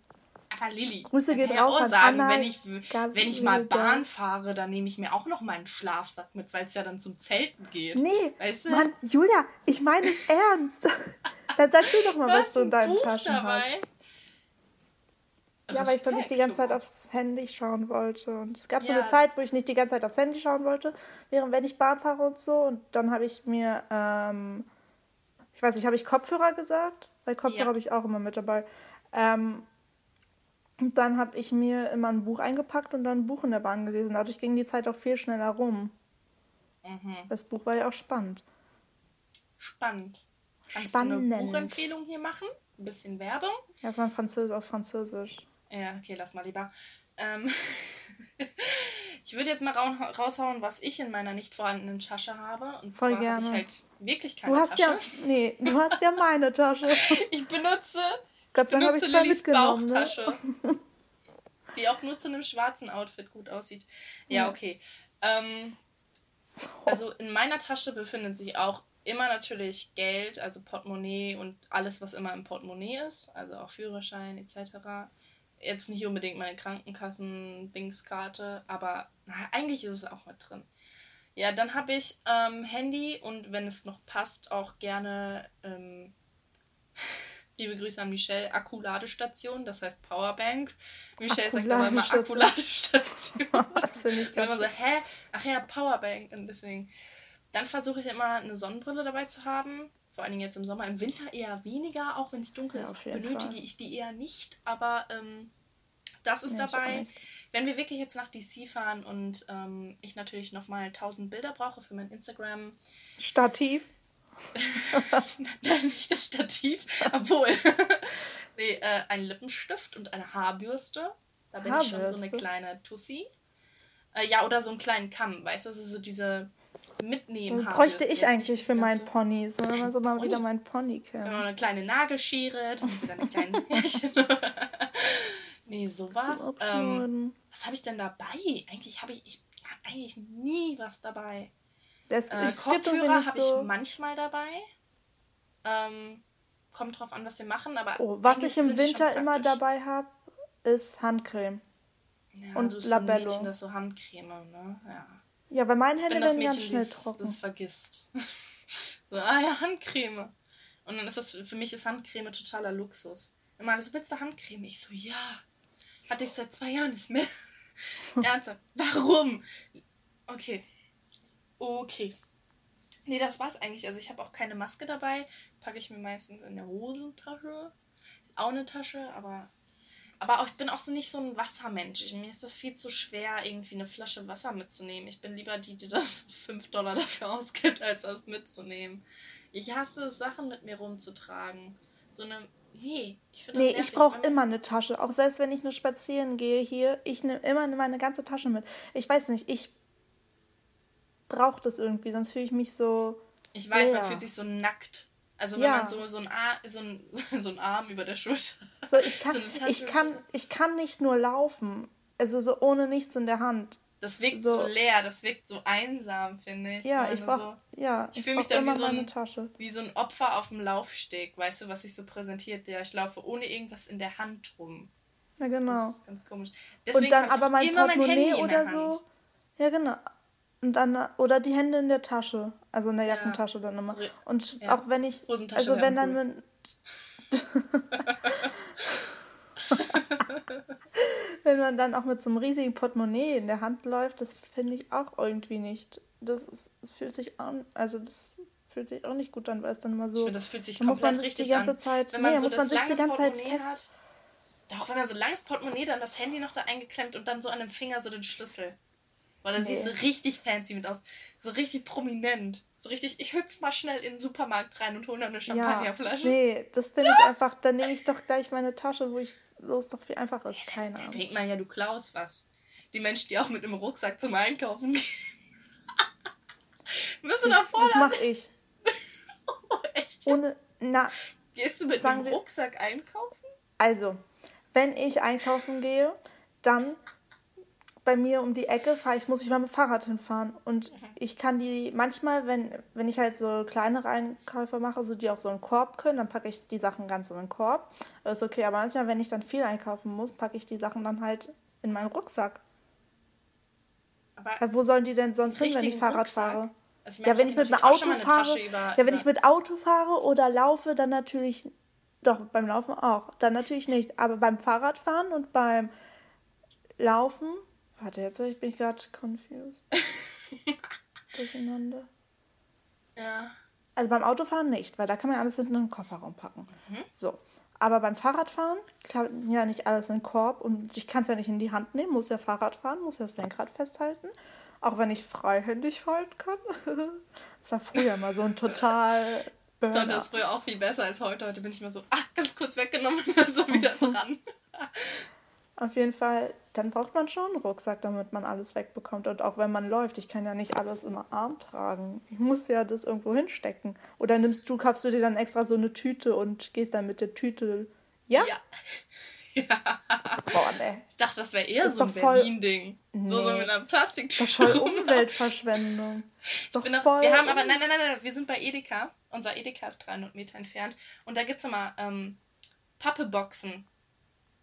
Aber Lilly, Grüße geht raus auch sagen, Anna, wenn ich, wenn ich mal Bahn fahre, dann nehme ich mir auch noch meinen Schlafsack mit, weil es ja dann zum Zelten geht. Nee, weißt du? Mann, Julia, ich meine es ernst. [LAUGHS] dann sag du doch mal, was du in deinen Buch Taschen dabei? hast. Ja, weil ich dann nicht die ganze Zeit aufs Handy schauen wollte. Und es gab ja. so eine Zeit, wo ich nicht die ganze Zeit aufs Handy schauen wollte, während wenn ich Bahn fahre und so. Und dann habe ich mir, ähm, ich weiß nicht, habe ich Kopfhörer gesagt? Weil Kopfhörer ja. habe ich auch immer mit dabei. Ähm, und dann habe ich mir immer ein Buch eingepackt und dann ein Buch in der Bahn gelesen. Dadurch ging die Zeit auch viel schneller rum. Mhm. Das Buch war ja auch spannend. Spannend. Kannst Spannend. du eine Buchempfehlung hier machen? Ein bisschen Werbung? Ja, von Französisch auf Französisch. Ja, okay, lass mal lieber. Ähm [LAUGHS] ich würde jetzt mal raushauen, was ich in meiner nicht vorhandenen Tasche habe. Und Voll zwar habe ich halt wirklich keine du hast Tasche. Ja, nee, du hast ja meine Tasche. [LAUGHS] ich benutze, Gott ich benutze Lillys ne? Bauchtasche. Ne? [LAUGHS] die auch nur zu einem schwarzen Outfit gut aussieht. Ja, okay. Ähm, also in meiner Tasche befindet sich auch immer natürlich Geld, also Portemonnaie und alles, was immer im Portemonnaie ist, also auch Führerschein etc jetzt nicht unbedingt meine Krankenkassen-Dingskarte, aber na, eigentlich ist es auch mit drin. Ja, dann habe ich ähm, Handy und wenn es noch passt, auch gerne, ähm, [LAUGHS] liebe Grüße an Michelle, Akkuladestation, das heißt Powerbank. Michelle sagt aber immer Akkuladestation. und [LAUGHS] immer so, hä? Ach ja, Powerbank. Und deswegen. Dann versuche ich immer eine Sonnenbrille dabei zu haben. Vor allen Dingen jetzt im Sommer. Im Winter eher weniger, auch wenn es dunkel ja, ist, benötige Fall. ich die eher nicht. Aber ähm, das ist ja, dabei. Wenn wir wirklich jetzt nach DC fahren und ähm, ich natürlich nochmal 1000 Bilder brauche für mein Instagram. Stativ? [LAUGHS] Nein, nicht das Stativ, obwohl. [LAUGHS] nee, äh, ein Lippenstift und eine Haarbürste. Da bin Haarbürste. ich schon so eine kleine Tussi. Äh, ja, oder so einen kleinen Kamm, weißt du, also so diese mitnehmen haben. Bräuchte ich eigentlich für meinen Pony. So, wenn man so mal Pony? wieder meinen Pony kennt. Genau, eine kleine Nagelschere, dann wieder eine kleine [LAUGHS] Härchen. nee, sowas. Ähm, was habe ich denn dabei? Eigentlich habe ich, ich hab eigentlich nie was dabei. Das, äh, Kopfhörer habe so ich manchmal dabei. Ähm, kommt drauf an, was wir machen, aber. Oh, was ich im Winter immer dabei habe, ist Handcreme. Ja, und du bist Labello. Ein Mädchen, das so Handcreme, ne? Ja. Ja, weil meine Hände werden ganz schnell das, trocken. das vergisst. [LAUGHS] so, ah ja, Handcreme. Und dann ist das, für mich ist Handcreme totaler Luxus. Immer alles, willst du Handcreme? Ich so, ja. Hatte ich seit zwei Jahren nicht mehr. [LAUGHS] Ernsthaft. Warum? Okay. Okay. Nee, das war's eigentlich. Also ich habe auch keine Maske dabei. Packe ich mir meistens in der Hosentasche. Ist auch eine Tasche, aber aber auch, ich bin auch so nicht so ein Wassermensch. Ich, mir ist das viel zu schwer, irgendwie eine Flasche Wasser mitzunehmen. Ich bin lieber die, die das [LAUGHS] 5 Dollar dafür ausgibt, als das mitzunehmen. Ich hasse es, Sachen mit mir rumzutragen. So eine. Nee, ich finde das Nee, ich brauche immer eine Tasche. Auch selbst wenn ich nur spazieren gehe hier, ich nehme immer meine ganze Tasche mit. Ich weiß nicht, ich brauche das irgendwie, sonst fühle ich mich so. Ich weiß, leer. man fühlt sich so nackt also wenn ja. man so, so, ein Ar so, ein, [LAUGHS] so einen Arm über der Schulter so, ich kann, so ich, kann, ich kann nicht nur laufen, also so ohne nichts in der Hand. Das wirkt so, so leer, das wirkt so einsam, finde ich. Ja, ich brauch, so, ja, ich, ich fühle mich dann wie so, ein, wie so ein Opfer auf dem Laufsteg, weißt du, was sich so präsentiert. Ja, ich laufe ohne irgendwas in der Hand rum. Ja, genau. Das ist ganz komisch. Deswegen Und dann aber mein Portemonnaie mein oder so. Ja, genau. Und dann, oder die Hände in der Tasche, also in der ja. Jackentasche dann immer. Und ja. auch wenn ich, also wenn dann mit, [LAUGHS] wenn man dann auch mit so einem riesigen Portemonnaie in der Hand läuft, das finde ich auch irgendwie nicht. Das ist, fühlt sich an, also das fühlt sich auch nicht gut an, weil es dann immer so. Ich finde, das fühlt sich komplett muss man richtig die ganze an. Zeit, wenn man nee, so muss man sich die ganze Zeit fest. Hat, doch, wenn man so langes Portemonnaie, dann das Handy noch da eingeklemmt und dann so an dem Finger so den Schlüssel. Weil dann nee. siehst du richtig fancy mit aus. So richtig prominent. So richtig, ich hüpf mal schnell in den Supermarkt rein und hole dann eine Champagnerflasche. Ja, nee, das bin ich einfach, dann nehme ich doch gleich meine Tasche, wo ich so ist doch viel einfacher ist. Keine Ahnung. Da denkt man ja, du klaust was. Die Menschen, die auch mit einem Rucksack zum Einkaufen gehen. [LAUGHS] Müssen da voll. Das mache ich. [LAUGHS] oh, echt? Ohne, na, Gehst du mit einem Rucksack einkaufen? Also, wenn ich einkaufen gehe, dann bei mir um die Ecke fahre ich, muss ich mal mit dem Fahrrad hinfahren. Und mhm. ich kann die manchmal, wenn, wenn ich halt so kleinere Einkäufe mache, so die auch so einen Korb können, dann packe ich die Sachen ganz in den Korb. Das ist okay, aber manchmal, wenn ich dann viel einkaufen muss, packe ich die Sachen dann halt in meinen Rucksack. Aber ja, wo sollen die denn sonst hin, wenn ich Fahrrad Rucksack? fahre? Also ja, wenn ich mit einem Auto fahre, über, ja, wenn über ich mit Auto fahre oder laufe, dann natürlich, doch, beim Laufen auch, dann natürlich nicht. Aber beim Fahrradfahren und beim Laufen Warte, jetzt bin ich gerade confused. [LAUGHS] Durcheinander. Ja. Also beim Autofahren nicht, weil da kann man alles in den Kofferraum packen. Mhm. So. Aber beim Fahrradfahren klappt ja nicht alles in den Korb und ich kann es ja nicht in die Hand nehmen, muss ja Fahrrad fahren, muss ja das Lenkrad festhalten. Auch wenn ich freihändig falten kann. [LAUGHS] das war früher mal so ein total. [LAUGHS] Ich konnte das früher auch viel besser als heute. Heute bin ich mal so, ah, ganz kurz weggenommen und dann so wieder dran. Auf jeden Fall, dann braucht man schon einen Rucksack, damit man alles wegbekommt. Und auch wenn man läuft, ich kann ja nicht alles im Arm tragen. Ich muss ja das irgendwo hinstecken. Oder nimmst du, kaufst du dir dann extra so eine Tüte und gehst dann mit der Tüte. Ja? Ja. ja. [LAUGHS] Boah, ne. Ich dachte, das wäre eher das so ein Berlin-Ding. Nee. So, so mit einer Plastiktüte. Das ist voll Umweltverschwendung. Doch voll wir haben aber, nein, nein, nein, nein, wir sind bei Edeka. Unser Edeka ist 300 Meter entfernt. Und da gibt es immer ähm, Pappeboxen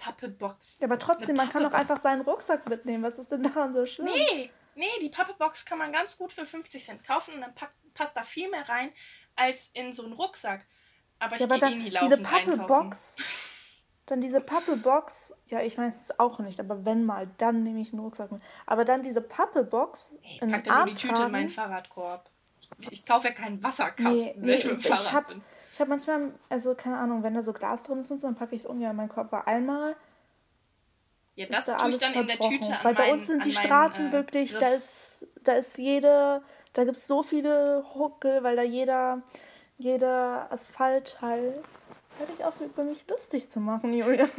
Pappebox. Ja, aber trotzdem, man kann doch einfach seinen Rucksack mitnehmen. Was ist denn daran so schlimm? Nee, nee, die Pappebox kann man ganz gut für 50 Cent kaufen und dann pack, passt da viel mehr rein als in so einen Rucksack. Aber ich ja, gehe eh nie laufend diese Pappebox, [LAUGHS] Dann diese Pappebox, ja, ich weiß es auch nicht, aber wenn mal, dann nehme ich einen Rucksack mit. Aber dann diese Pappebox. Ich pack dann nur die Tüte in meinen Fahrradkorb. Ich, ich kaufe ja keinen Wasserkasten, nee, wenn ich mit dem Fahrrad ich hab, bin. Ich habe manchmal, also keine Ahnung, wenn da so Glas drin ist und so, dann packe ich es ungern in meinen Kopf. Weil einmal. Ja, das da tue ich dann in der Tüte an Weil bei uns sind die meinen, Straßen äh, wirklich, da ist, da ist jede, da gibt es so viele Huckel, weil da jeder, jeder Asphaltteil. Hör ich auf, über mich lustig zu machen, Julia.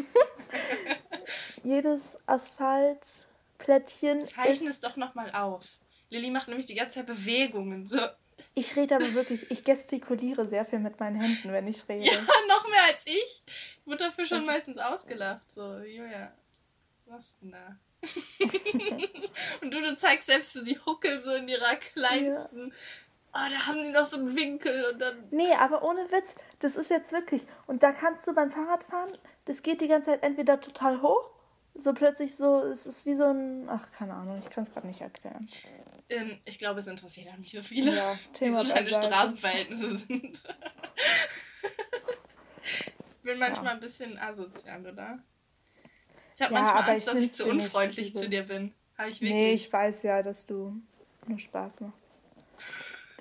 [LAUGHS] Jedes Asphaltplättchen. Zeichne es doch nochmal auf. Lilly macht nämlich die ganze Zeit Bewegungen. So. Ich rede aber wirklich, ich gestikuliere sehr viel mit meinen Händen, wenn ich rede. Ja, [LAUGHS] noch mehr als ich. Ich wurde dafür schon meistens ausgelacht. So, Julia, was machst du denn da? [LAUGHS] und du, du zeigst selbst so die Huckel so in ihrer kleinsten. Ja. Oh, da haben die noch so einen Winkel und dann. Nee, aber ohne Witz, das ist jetzt wirklich. Und da kannst du beim Fahrradfahren, das geht die ganze Zeit entweder total hoch, so plötzlich so, es ist wie so ein. Ach, keine Ahnung, ich kann es gerade nicht erklären. Ähm, ich glaube, es interessiert auch nicht so viele, ja, [LAUGHS] wie so deine Straßenverhältnisse sind. ich [LAUGHS] bin manchmal ja. ein bisschen asozial, oder? Ich habe ja, manchmal Angst, dass ich zu unfreundlich zu dir bin. Habe ich wirklich. Nee, ich weiß ja, dass du nur Spaß machst. [LAUGHS]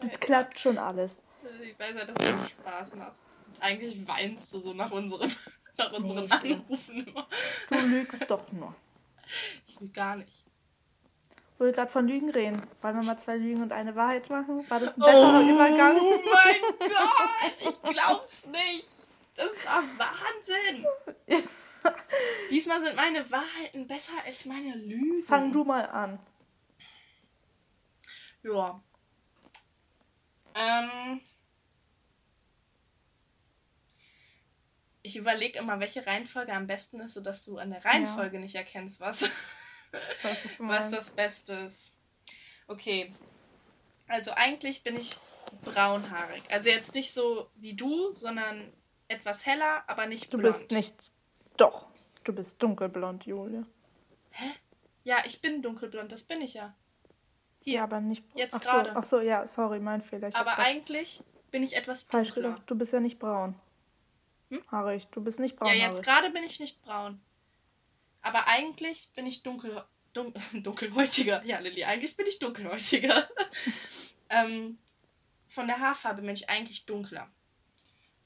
das klappt schon alles. Ich weiß ja, dass du nur Spaß machst. Eigentlich weinst du so nach, unserem, nach unseren nee, Anrufen immer. Du lügst doch nur. Ich lüge gar nicht wo wir gerade von Lügen reden. Wollen wir mal zwei Lügen und eine Wahrheit machen? War das ein besserer oh Übergang? Oh mein [LAUGHS] Gott, ich glaub's nicht. Das war Wahnsinn. [LAUGHS] Diesmal sind meine Wahrheiten besser als meine Lügen. Fang du mal an. Ja. Ähm. Ich überlege immer, welche Reihenfolge am besten ist, sodass du an der Reihenfolge ja. nicht erkennst, was [LAUGHS] was das Beste ist. Okay. Also eigentlich bin ich braunhaarig. Also jetzt nicht so wie du, sondern etwas heller, aber nicht blond. Du bist nicht. Doch. Du bist dunkelblond, Julia. Hä? Ja, ich bin dunkelblond, das bin ich ja. Hier. Ja, aber nicht. Jetzt gerade. Ach so, ja, sorry, mein Fehler. Ich aber eigentlich bin ich etwas dunkler. Falsch gedacht. Du bist ja nicht braun. Hm? Haarig. Du bist nicht braun. Ja, jetzt gerade bin ich nicht braun. Aber eigentlich bin ich dunkel, dun, [LAUGHS] dunkelhäutiger. Ja, Lilly, eigentlich bin ich dunkelhäutiger. [LAUGHS] ähm, von der Haarfarbe bin ich eigentlich dunkler.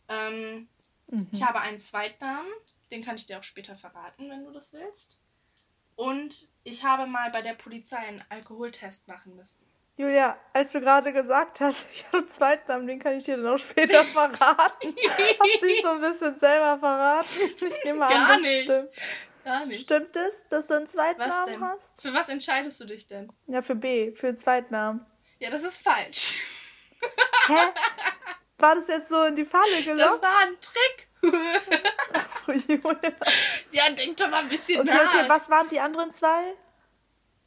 Ähm, mhm. Ich habe einen Zweitnamen, den kann ich dir auch später verraten, wenn du das willst. Und ich habe mal bei der Polizei einen Alkoholtest machen müssen. Julia, als du gerade gesagt hast, [LAUGHS] ich habe einen Zweitnamen, den kann ich dir dann auch später verraten. hast dich so ein bisschen selber verraten? Ich nehme an, Gar nicht. Stimmt. Gar nicht. Stimmt es, dass du einen Zweitnamen hast? Für was entscheidest du dich denn? Ja, für B, für den Zweitnamen. Ja, das ist falsch. Hä? War das jetzt so in die Falle gelockt? Das war ein Trick. [LAUGHS] Ja, denk doch mal ein bisschen okay, nach. Okay, was waren die anderen zwei?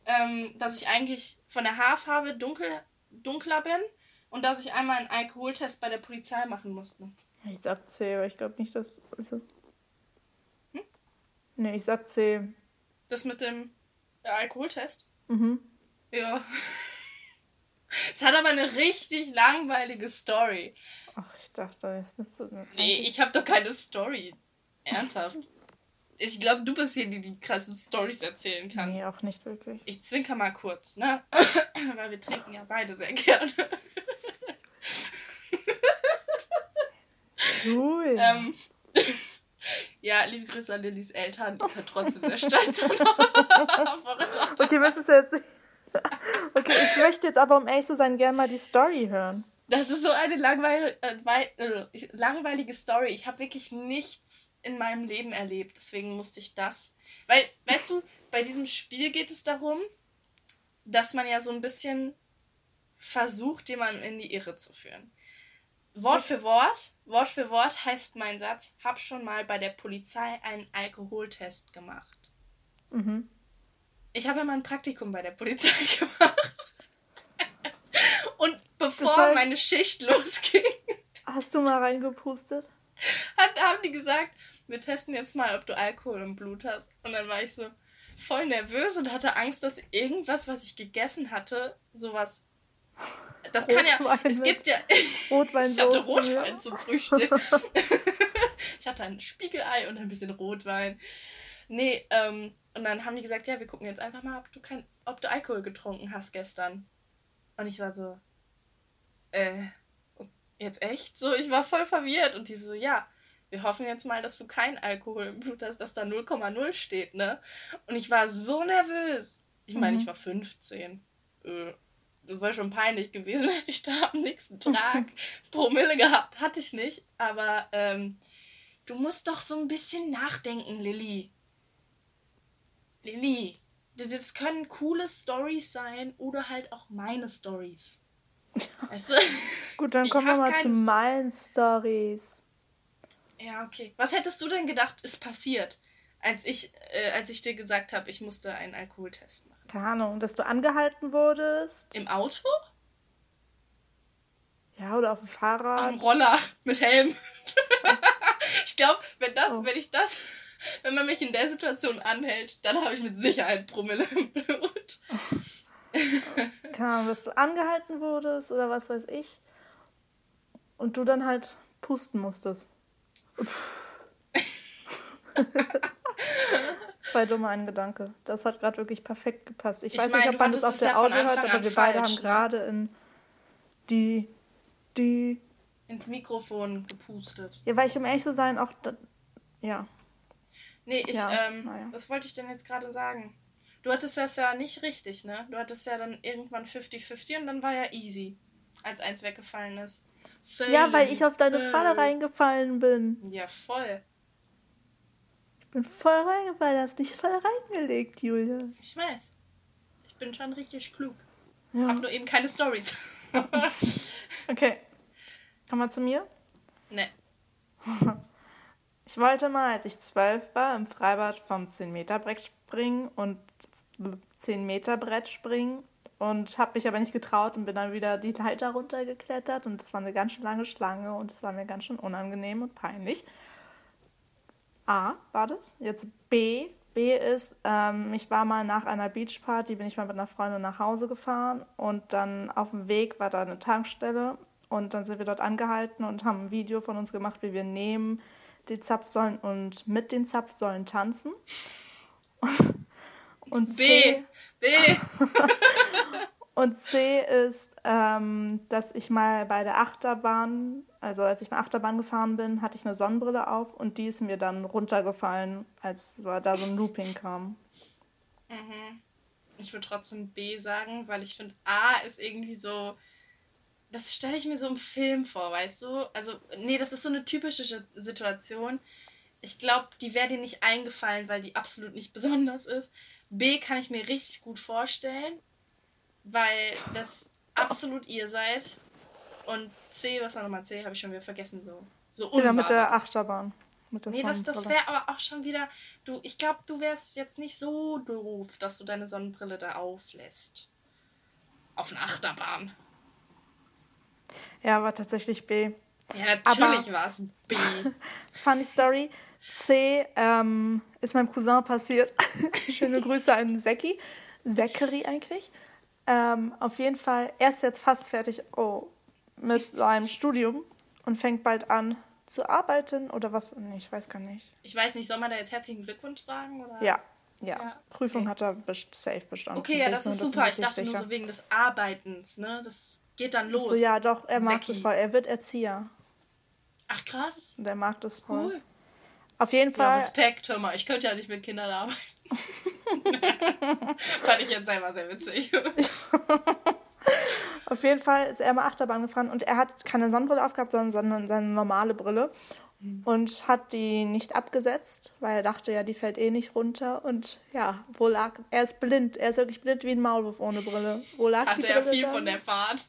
Ähm, dass ich eigentlich von der Haarfarbe dunkel, dunkler bin und dass ich einmal einen Alkoholtest bei der Polizei machen musste. Ich sag C, aber ich glaube nicht, dass. Also... Nee, ich sag C. Das mit dem Alkoholtest? Mhm. Ja. [LAUGHS] Es hat aber eine richtig langweilige Story. Ach, ich dachte, jetzt bist du. Nee, ich habe doch keine Story. Ernsthaft. Ich glaube, du bist hier, die die krassen Stories erzählen kann. Nee, auch nicht wirklich. Ich zwinker mal kurz, ne? [COUGHS] Weil wir trinken ja beide sehr gerne. Cool. [LAUGHS] ähm, [LAUGHS] ja, liebe Grüße an Lillys Eltern. Ich bin trotzdem sehr stolz auf [LAUGHS] Okay, was ist jetzt? [LAUGHS] Okay, ich möchte jetzt aber, um ehrlich zu sein, gerne mal die Story hören. Das ist so eine langweil äh, äh, langweilige Story. Ich habe wirklich nichts in meinem Leben erlebt. Deswegen musste ich das. Weil, weißt du, bei diesem Spiel geht es darum, dass man ja so ein bisschen versucht, jemanden in die Irre zu führen. Wort für Wort, Wort für Wort heißt mein Satz, hab schon mal bei der Polizei einen Alkoholtest gemacht. Mhm. Ich habe ja mal ein Praktikum bei der Polizei [LAUGHS] gemacht. Und bevor das heißt, meine Schicht [LAUGHS] losging. Hast du mal reingepustet? Hat, haben die gesagt, wir testen jetzt mal, ob du Alkohol im Blut hast. Und dann war ich so voll nervös und hatte Angst, dass irgendwas, was ich gegessen hatte, sowas. Das kann ja. Es gibt ja. [LAUGHS] Rotwein ich hatte Rotwein zum Frühstück. [LAUGHS] ich hatte ein Spiegelei und ein bisschen Rotwein. Nee, ähm, und dann haben die gesagt, ja, wir gucken jetzt einfach mal, ob du kein, ob du Alkohol getrunken hast gestern. Und ich war so, äh, jetzt echt? So, ich war voll verwirrt. Und die so, ja, wir hoffen jetzt mal, dass du kein Alkohol im Blut hast, dass da 0,0 steht, ne? Und ich war so nervös. Ich meine, mhm. ich war 15. Äh, das wäre schon peinlich gewesen, [LAUGHS] hätte ich da am nächsten Tag [LAUGHS] Promille gehabt. Hatte ich nicht. Aber ähm, du musst doch so ein bisschen nachdenken, Lilly. Lilly, das können coole Stories sein oder halt auch meine Stories. [LAUGHS] Weißt du? Gut, dann kommen wir mal zu meinen Stories. Ja, okay. Was hättest du denn gedacht, ist passiert, als ich, äh, als ich dir gesagt habe, ich musste einen Alkoholtest machen? Keine Ahnung, dass du angehalten wurdest. Im Auto? Ja, oder auf dem Fahrrad. Auf dem Roller mit Helm. [LAUGHS] ich glaube, wenn das, oh. wenn ich das wenn man mich in der Situation anhält, dann habe ich mit Sicherheit Promille im Blut. [LAUGHS] Keine Ahnung, dass du angehalten wurdest oder was weiß ich. Und du dann halt pusten musstest. [LAUGHS] Zwei dumme ein Gedanke. Das hat gerade wirklich perfekt gepasst. Ich, ich weiß mein, nicht, ob man das auf der ja Audio hört, aber wir beide haben ne? gerade in die, die. ins Mikrofon gepustet. Ja, weil ich um ehrlich zu sein auch. Da, ja. Nee, ich, ja, ähm, ja. was wollte ich denn jetzt gerade sagen? Du hattest das ja nicht richtig, ne? Du hattest ja dann irgendwann 50-50 und dann war ja easy, als eins weggefallen ist. Völlig, ja, weil ich auf deine. Falle reingefallen bin. Ja, voll. Ich bin voll reingefallen, hast dich voll reingelegt, Julia. Ich weiß. Ich bin schon richtig klug. Ja. Hab nur eben keine Stories. [LAUGHS] okay. Komm mal zu mir? Ne. Ich wollte mal, als ich zwölf war, im Freibad vom 10-Meter-Brett springen und 10-Meter-Brett springen und habe mich aber nicht getraut und bin dann wieder die Leiter runtergeklettert und es war eine ganz schön lange Schlange und es war mir ganz schön unangenehm und peinlich. A war das. Jetzt B. B ist, ähm, ich war mal nach einer Beachparty, bin ich mal mit einer Freundin nach Hause gefahren und dann auf dem Weg war da eine Tankstelle und dann sind wir dort angehalten und haben ein Video von uns gemacht, wie wir nehmen den Zapfsäulen und mit den Zapfsäulen tanzen. [LAUGHS] Und B. B. [LAUGHS] [LAUGHS] und C ist, ähm, dass ich mal bei der Achterbahn, also als ich mal Achterbahn gefahren bin, hatte ich eine Sonnenbrille auf und die ist mir dann runtergefallen, als da so ein Looping kam. Mhm. Ich würde trotzdem B sagen, weil ich finde, A ist irgendwie so. Das stelle ich mir so im Film vor, weißt du? Also, nee, das ist so eine typische Situation. Ich glaube, die wäre dir nicht eingefallen, weil die absolut nicht [LAUGHS] besonders ist. B kann ich mir richtig gut vorstellen, weil das absolut ihr seid. Und C, was war nochmal C? Habe ich schon wieder vergessen. So, so unwahr. mit der Achterbahn. Mit der nee, das, das wäre aber auch schon wieder. Du, ich glaube, du wärst jetzt nicht so doof, dass du deine Sonnenbrille da auflässt. Auf eine Achterbahn. Ja, war tatsächlich B. Ja, natürlich war es B. [LAUGHS] Funny Story. C ähm, ist meinem Cousin passiert. [LAUGHS] Schöne Grüße an Zeki. Zachary eigentlich. Ähm, auf jeden Fall, er ist jetzt fast fertig oh, mit seinem Studium und fängt bald an zu arbeiten oder was? Nee, ich weiß gar nicht. Ich weiß nicht, soll man da jetzt herzlichen Glückwunsch sagen? Oder? Ja, ja. ja. Prüfung okay. hat er safe bestanden. Okay, ja, das ist super. Ich dachte sicher. nur so wegen des Arbeitens, ne? Das geht dann los. So, ja, doch, er mag das voll. Er wird Erzieher. Ach, krass. Und er mag das voll. Cool. Auf jeden Fall. Ja, Respekt, hör mal, ich könnte ja nicht mit Kindern arbeiten. [LAUGHS] [LAUGHS] Fand ich jetzt selber sehr witzig. [LAUGHS] Auf jeden Fall ist er mal Achterbahn gefahren und er hat keine Sonnenbrille aufgehabt, sondern seine normale Brille. Und hat die nicht abgesetzt, weil er dachte, ja, die fällt eh nicht runter. Und ja, wo lag. Er ist blind. Er ist wirklich blind wie ein Maulwurf ohne Brille. Wo lag hatte die Brille er viel dann? von der Fahrt.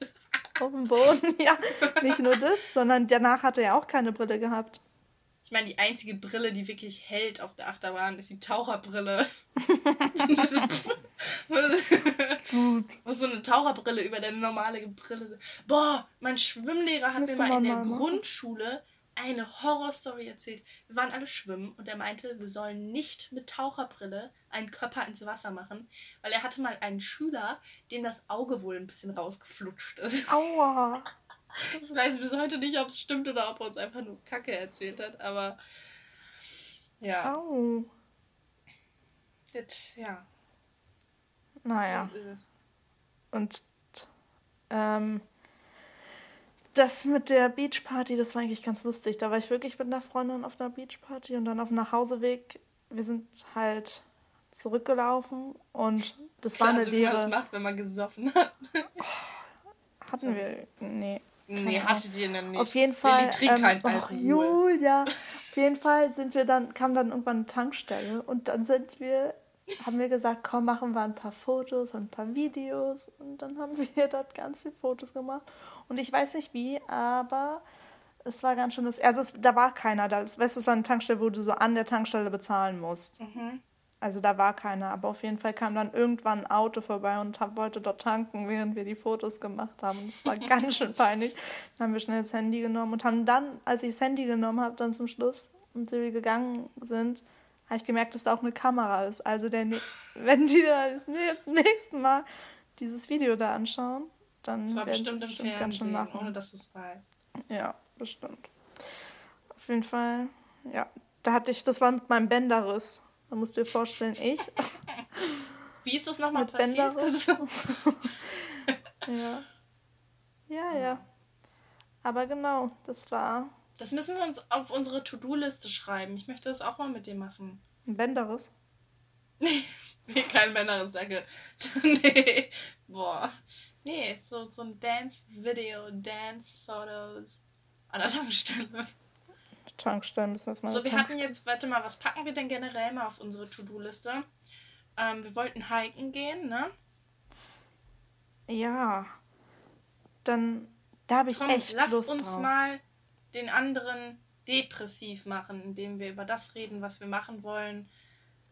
Auf dem Boden, [LAUGHS] ja. Nicht nur das, sondern danach hat er auch keine Brille gehabt. Ich meine, die einzige Brille, die wirklich hält auf der Achterbahn, ist die Taucherbrille. [LAUGHS] Was so eine Taucherbrille über deine normale Brille. Boah, mein Schwimmlehrer hat mir mal in der machen. Grundschule eine Horrorstory erzählt. Wir waren alle schwimmen und er meinte, wir sollen nicht mit Taucherbrille einen Körper ins Wasser machen, weil er hatte mal einen Schüler, dem das Auge wohl ein bisschen rausgeflutscht ist. Aua. Ich weiß bis heute nicht, ob es stimmt oder ob er uns einfach nur Kacke erzählt hat, aber ja. Au. Das, ja. Naja. Und ähm, das mit der Beachparty, das war eigentlich ganz lustig. Da war ich wirklich mit einer Freundin auf einer Beachparty und dann auf dem Nachhauseweg, wir sind halt zurückgelaufen und das Klar, war eine so leere... Wie man das macht, wenn man gesoffen hat. hatten wir... Nee. Nee, hattet ihr dann nicht. Auf jeden Fall. Die ähm, halt oh, Julia. Auf jeden Fall sind wir dann, kam dann irgendwann eine Tankstelle und dann sind wir, haben wir gesagt, komm, machen wir ein paar Fotos und ein paar Videos. Und dann haben [LAUGHS] wir dort ganz viele Fotos gemacht. Und ich weiß nicht wie, aber es war ganz schön. Also es, da war keiner da. Weißt du, es war eine Tankstelle, wo du so an der Tankstelle bezahlen musst. Mhm. Also da war keiner, aber auf jeden Fall kam dann irgendwann ein Auto vorbei und hab, wollte dort tanken, während wir die Fotos gemacht haben. Das war [LAUGHS] ganz schön peinlich. Dann haben wir schnell das Handy genommen und haben dann, als ich das Handy genommen habe, dann zum Schluss und wir gegangen sind, habe ich gemerkt, dass da auch eine Kamera ist. Also der, [LAUGHS] wenn die da das nächste Mal dieses Video da anschauen, dann das war bestimmt im bestimmt Fernsehen, ohne dass du es weißt. Ja, bestimmt. Auf jeden Fall, ja. Da hatte ich, das war mit meinem Bänderriss. Da musst du dir vorstellen, ich. [LAUGHS] Wie ist das nochmal passiert? [LAUGHS] ja. Ja, ja. Aber genau, das war. Das müssen wir uns auf unsere To-Do-Liste schreiben. Ich möchte das auch mal mit dir machen. Ein Bänderes? [LAUGHS] nee, kein Bänderes, danke. nee. Boah. Nee, so, so ein Dance-Video, Dance-Fotos an der Tankstelle. Tankstellen müssen wir jetzt mal. So, wir hatten jetzt, warte mal, was packen wir denn generell mal auf unsere To-Do-Liste? Ähm, wir wollten hiken gehen, ne? Ja. Dann, da habe ich Komm, echt lass Lust uns drauf. mal den anderen depressiv machen, indem wir über das reden, was wir machen wollen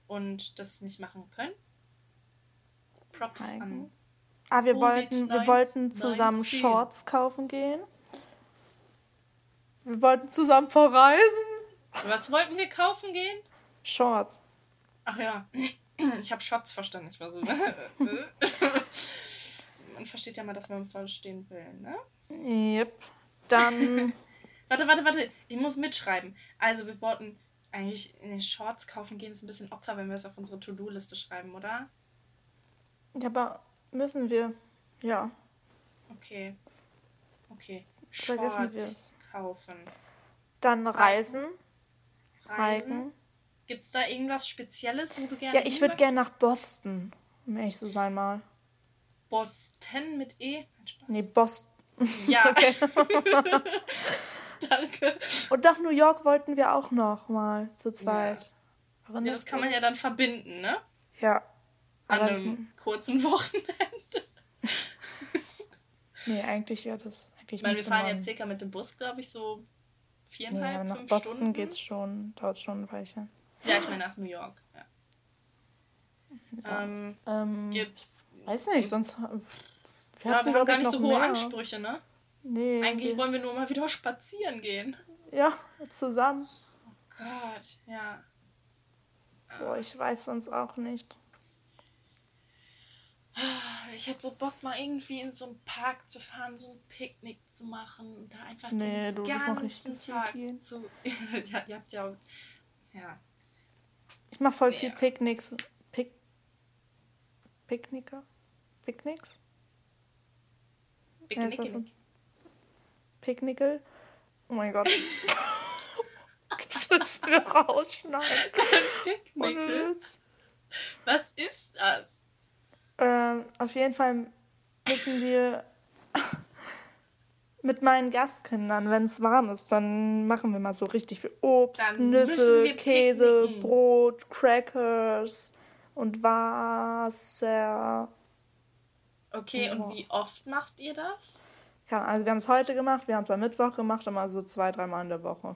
und das nicht machen können. Props hiken. an. Ah, wir wollten, wir wollten zusammen Shorts kaufen gehen. Wir wollten zusammen verreisen. Was wollten wir kaufen gehen? Shorts. Ach ja. Ich habe Shots verstanden. Ich war so. [LAUGHS] man versteht ja mal, dass man verstehen will, ne? Yep. Dann. [LAUGHS] warte, warte, warte. Ich muss mitschreiben. Also, wir wollten eigentlich in den Shorts kaufen gehen ist ein bisschen Opfer, wenn wir es auf unsere To-Do-Liste schreiben, oder? Ja, aber müssen wir. Ja. Okay. Okay. Vergessen wir Shorts es. Kaufen. Dann Reisen. Reisen. Hiken. Gibt es da irgendwas Spezielles, wo du gerne Ja, ich würde gerne nach Boston. Um ehrlich zu sein mal. Boston mit E? Spaß. Nee, Boston. Ja. [LAUGHS] Okay. [LAUGHS] Danke. Und nach New York wollten wir auch noch mal zu zweit. Ja, Erinnerst das kann man ja dann verbinden, ne? Ja. An einem kurzen [LAUGHS] Wochenende. Nee, eigentlich wäre das. Eigentlich Ich meine, wir fahren ja circa mit dem Bus, glaube ich, so viereinhalb, nach fünf Boston Stunden. geht's schon, dauert schon ein Weilchen. Ja, ich meine nach New York. Ja. Ähm, Ähm, gibt, weiß nicht, sonst. Wir ja, wir haben gar ich, nicht so hohe mehr. Ansprüche, ne? Nee. Eigentlich wollen wir nur mal wieder [LAUGHS] spazieren gehen. Ja, zusammen. Gott, ja. Boah, ich weiß sonst auch nicht. Ich hätte so Bock, mal irgendwie in so einen Park zu fahren, so ein Picknick zu machen und da einfach Nee, den du, das ich ganzen viel Tag gehen. zu. [LAUGHS] ja, ihr habt ja auch. Ja. Ich mache voll viel Ja. Picknicks. Pick Picknicker? Picknicks? Ja, das Picknickel? Oh mein Gott. [LAUGHS] das müssen wir rausschneiden. Ohne Picknick. Witz. Was ist das? Ähm, auf jeden Fall müssen wir mit meinen Gastkindern, wenn es warm ist, dann machen wir mal so richtig viel Obst, Dann Nüsse, Käse, picknicken. Brot, Crackers und Wasser. Okay, Oh. und wie oft macht ihr das? Also wir haben es heute gemacht, wir haben es am Mittwoch gemacht, immer so zwei, dreimal in der Woche.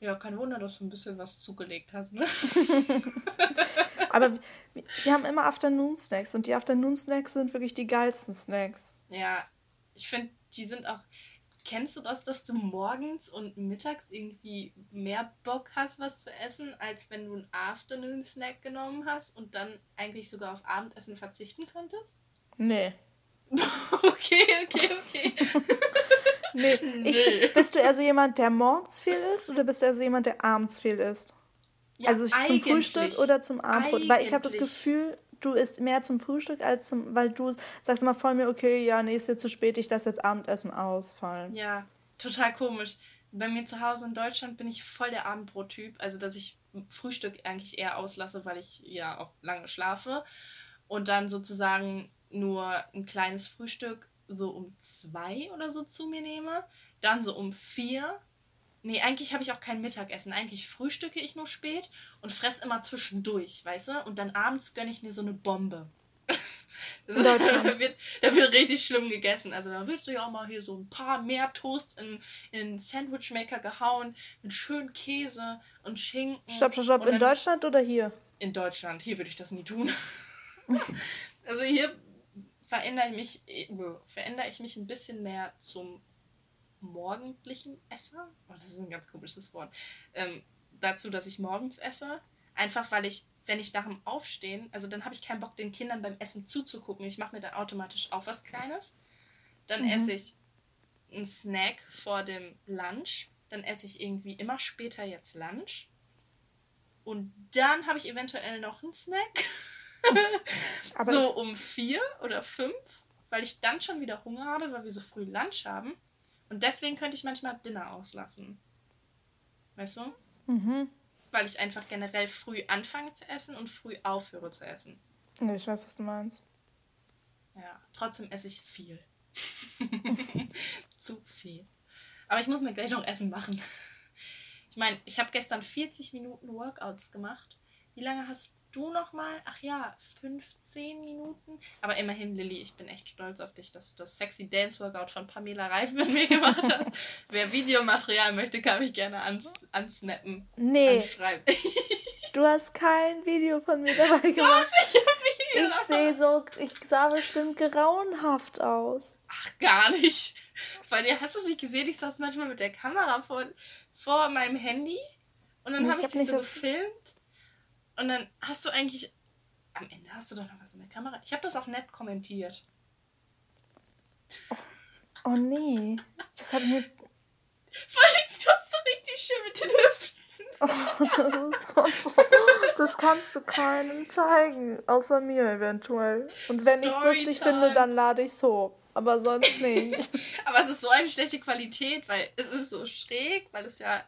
Ja, kein Wunder, dass du ein bisschen was zugelegt hast, ne? [LAUGHS] [LAUGHS] Aber wir, wir haben immer Afternoon Snacks und die Afternoon Snacks sind wirklich die geilsten Snacks. Ja, ich finde, die sind auch. Kennst du das, dass du morgens und mittags irgendwie mehr Bock hast, was zu essen, als wenn du einen Afternoon-Snack genommen hast und dann eigentlich sogar auf Abendessen verzichten könntest? Nee. [LAUGHS] okay, okay, okay. Nee. Ich, Nee. Bist du also jemand, der morgens viel isst oder bist du also jemand, der abends viel isst? Ja, also zum eigentlich. Frühstück oder zum Abendbrot? Weil ich habe das Eigentlich. Gefühl, du isst mehr zum Frühstück als zum, weil du sagst immer voll mir, okay, ja, nee, ist jetzt zu spät, ich lasse jetzt Abendessen ausfallen. Ja, total komisch. Bei mir zu Hause in Deutschland bin ich voll der Abendbrot-Typ. Also, dass ich Frühstück eigentlich eher auslasse, weil ich ja auch lange schlafe. Und dann sozusagen nur ein kleines Frühstück so um zwei oder so zu mir nehme. Dann so um vier. Nee, eigentlich habe ich auch kein Mittagessen. Eigentlich frühstücke ich nur spät und fresse immer zwischendurch, weißt du? Und dann abends gönne ich mir so eine Bombe. [LAUGHS] Deutschland. da, [LAUGHS] wird, da wird richtig schlimm gegessen. Also da wird sich auch mal hier so ein paar mehr Toasts in, in einen Sandwichmaker gehauen mit schön Käse und Schinken. Stopp, stopp, stopp. In Deutschland oder hier? in Deutschland. Hier würde ich das nie tun. [LAUGHS] also hier verändere ich mich, äh, verändere ich mich ein bisschen mehr zum morgendlichen Esser. Oh, das ist ein ganz komisches Wort. Ähm, dazu, dass ich morgens esse. Einfach weil ich, wenn ich nach dem Aufstehen, also dann habe ich keinen Bock, den Kindern beim Essen zuzugucken. Ich mache mir dann automatisch auch was Kleines. Dann esse ich einen Snack vor dem Lunch. Dann esse ich irgendwie immer später jetzt Lunch. Und dann habe ich eventuell noch einen Snack. Aber [LAUGHS] so um vier oder fünf, weil ich dann schon wieder Hunger habe, weil wir so früh Lunch haben. Und deswegen könnte ich manchmal Dinner auslassen. Weißt du? Mhm. Weil ich einfach generell früh anfange zu essen und früh aufhöre zu essen. Nee, ich weiß, was du meinst. Ja, trotzdem esse ich viel. [LAUGHS] Zu viel. Aber ich muss mir gleich noch Essen machen. [LAUGHS] Ich meine, ich habe gestern 40 Minuten Workouts gemacht. Wie lange hast du noch mal? Ach ja, 15 Minuten. Aber immerhin, Lilly, ich bin echt stolz auf dich, dass du das Sexy Dance Workout von Pamela Reif mit mir gemacht hast. [LAUGHS] Wer Videomaterial möchte, kann mich gerne ans, ansnappen. Nee, Anschreiben. [LAUGHS] du hast kein Video von mir dabei gemacht. Ich sehe so, ich sah bestimmt grauenhaft aus. Ach, gar nicht. Weil dir hast du es nicht gesehen, ich saß manchmal mit der Kamera vor, vor meinem Handy und dann Ich habe ich hab dich nicht so gefilmt und dann hast du eigentlich, am Ende hast du doch noch was in der Kamera. Ich habe das auch nett kommentiert. Oh nee, das hat mir. Vor allem, du hast so richtig schön mit den Hüften. das, das kannst du keinem zeigen, außer mir eventuell. Und wenn ich es lustig finde, dann lade ich es hoch. Aber sonst nicht. [LAUGHS] aber es ist so eine schlechte Qualität, weil es ist so schräg, weil es ja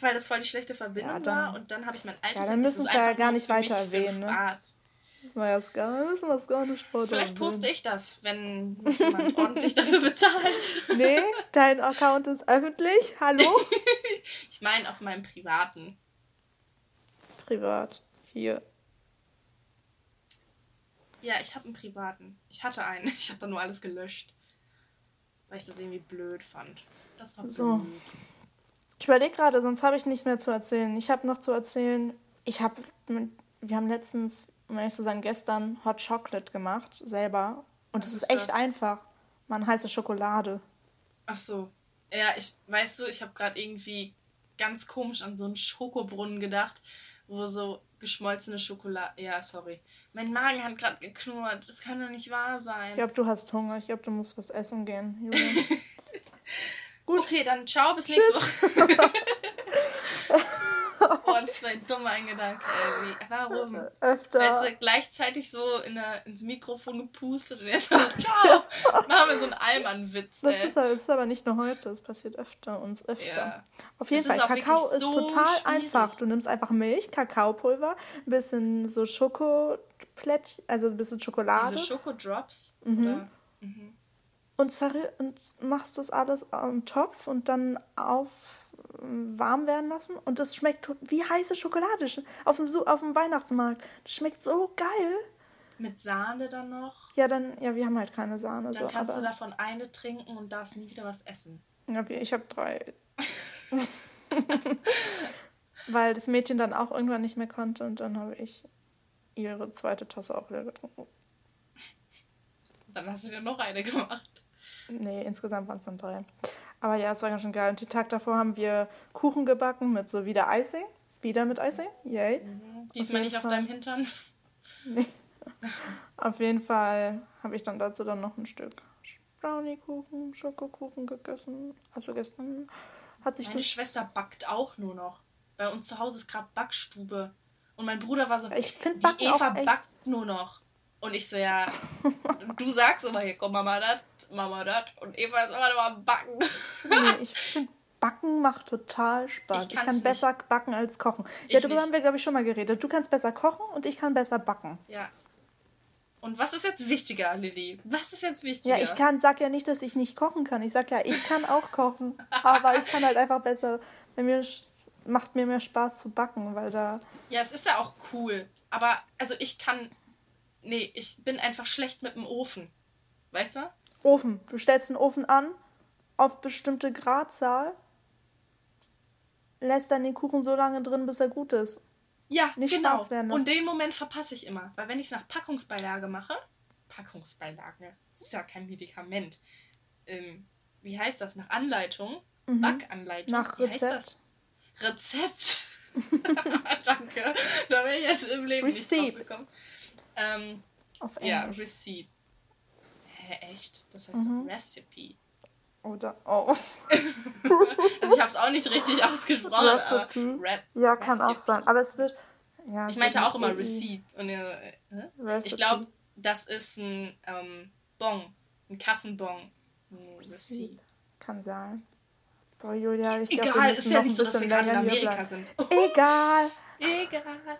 weil das voll die schlechte Verbindung ja, dann, war und dann habe ich mein altes Ja, dann müssen wir ja gar nicht weiter erwähnen, ne? Spaß. Müssen wir jetzt gar, müssen wir gar nicht Vielleicht poste ich das, wenn mich jemand [LAUGHS] ordentlich dafür bezahlt. Nee, dein Account ist öffentlich. Hallo? [LAUGHS] ich meine auf meinem privaten. Privat. Hier. Ja, ich habe einen privaten. Ich hatte einen. [LAUGHS] Ich habe da nur alles gelöscht. Weil ich das irgendwie blöd fand. Das war so. Ich überlege gerade, sonst habe ich nichts mehr zu erzählen. Ich habe noch zu erzählen, ich habe, wir haben letztens um ehrlich zu sein, gestern Hot Chocolate gemacht, selber. Und es ist, ist echt das? einfach. Man heiße Schokolade. Ach so. Ja, ich, weißt du, ich habe gerade irgendwie ganz komisch an so einen Schokobrunnen gedacht, wo so geschmolzene Schokolade. Ja, sorry. Mein Magen hat gerade geknurrt. Das kann doch nicht wahr sein. Ich glaube, du hast Hunger. Ich glaube, du musst was essen gehen, Julian. [LAUGHS] Gut. Okay, dann ciao, bis nächste Woche. [LAUGHS] Oh, zwei dumme Gedanke, ey. Warum? Öfter. Weißt du, gleichzeitig so in der, ins Mikrofon gepustet und jetzt so, ciao. Machen wir so einen Allmann-Witz, Das ist, das ist aber nicht nur heute, es passiert öfter, uns öfter. Ja. Auf jeden Fall, Kakao ist so total schwierig. einfach. Du nimmst einfach Milch, Kakaopulver, ein bisschen so Schokoplättchen, also ein bisschen Schokolade. Diese Schokodrops? Mhm. Mhm. Und, und machst das alles am Topf und dann auf warm werden lassen und das schmeckt wie heiße Schokolade auf dem, auf dem Weihnachtsmarkt. Das schmeckt so geil. Mit Sahne dann noch? Ja, dann, ja, wir haben halt keine Sahne. Dann so, kannst du davon eine trinken und darfst nie wieder was essen. Ja, ich habe drei. [LAUGHS] Weil das Mädchen dann auch irgendwann nicht mehr konnte und dann habe ich ihre zweite Tasse auch wieder getrunken. Dann hast du dir noch eine gemacht. Nee, insgesamt waren es dann drei. Aber ja, es war ganz schön geil. Und den Tag davor haben wir Kuchen gebacken mit so wieder Icing. Wieder mit Icing. Yay. Mhm. Diesmal auf nicht auf deinem Hintern. [LAUGHS] Nee. auf jeden Fall habe ich dann dazu dann noch ein Stück Brownie-Kuchen, Schokokuchen gegessen. Also gestern hat sich Meine Schwester backt auch nur noch. Bei uns zu Hause ist gerade Backstube. Und mein Bruder war so, ich die Eva backt nur noch. Und ich so, ja, [LAUGHS] du sagst immer, hier komm Mama das, Mama das. Und Eva ist immer noch am Backen. nee, [LAUGHS] ich finde, Backen macht total Spaß. Ich, ich kann besser nicht. backen als kochen. Ich ja, darüber nicht. haben wir, glaube ich, schon mal geredet. Du kannst besser kochen und ich kann besser backen. Ja. Und was ist jetzt wichtiger, Lilly? Was ist jetzt wichtiger? Ja, ich kann, sag ja nicht, dass ich nicht kochen kann. Ich sag ja, ich kann auch kochen. [LAUGHS] aber ich kann halt einfach besser, wenn mir macht mir mehr Spaß zu backen, weil da. Ja, es ist ja auch cool. Aber also ich kann Nee, ich bin einfach schlecht mit dem Ofen. Weißt du? Ofen. Du stellst den Ofen an auf bestimmte Gradzahl, lässt dann den Kuchen so lange drin, bis er gut ist. Ja, Nicht genau. schwarz werden. Und den Moment verpasse ich immer. Weil wenn ich es nach Packungsbeilage mache, Packungsbeilage, das ist ja kein Medikament. Ähm, wie heißt das? Nach Anleitung? Mhm. Backanleitung? Nach wie Rezept. heißt das? Rezept. [LAUGHS] Danke. Da wäre ich jetzt im Leben Receipt. nicht drauf gekommen. Ähm, Auf Englisch. Ja, Receipt. Hä, echt? Das heißt mhm. doch Recipe. Oder, oh. [LAUGHS] also ich habe es auch nicht richtig ausgesprochen. Recipe. Red ja, kann Recipe. auch sein. Aber es wird... Ja, ich meinte auch immer Receipt. Und, äh, ich glaube, das ist ein ähm, Bon. Ein Kassenbon. Ein Receipt. Kann sein. Boah, Julia, ich glaube, Egal, ist ja nicht so, dass wir gerade in Amerika sind. Egal. Egal.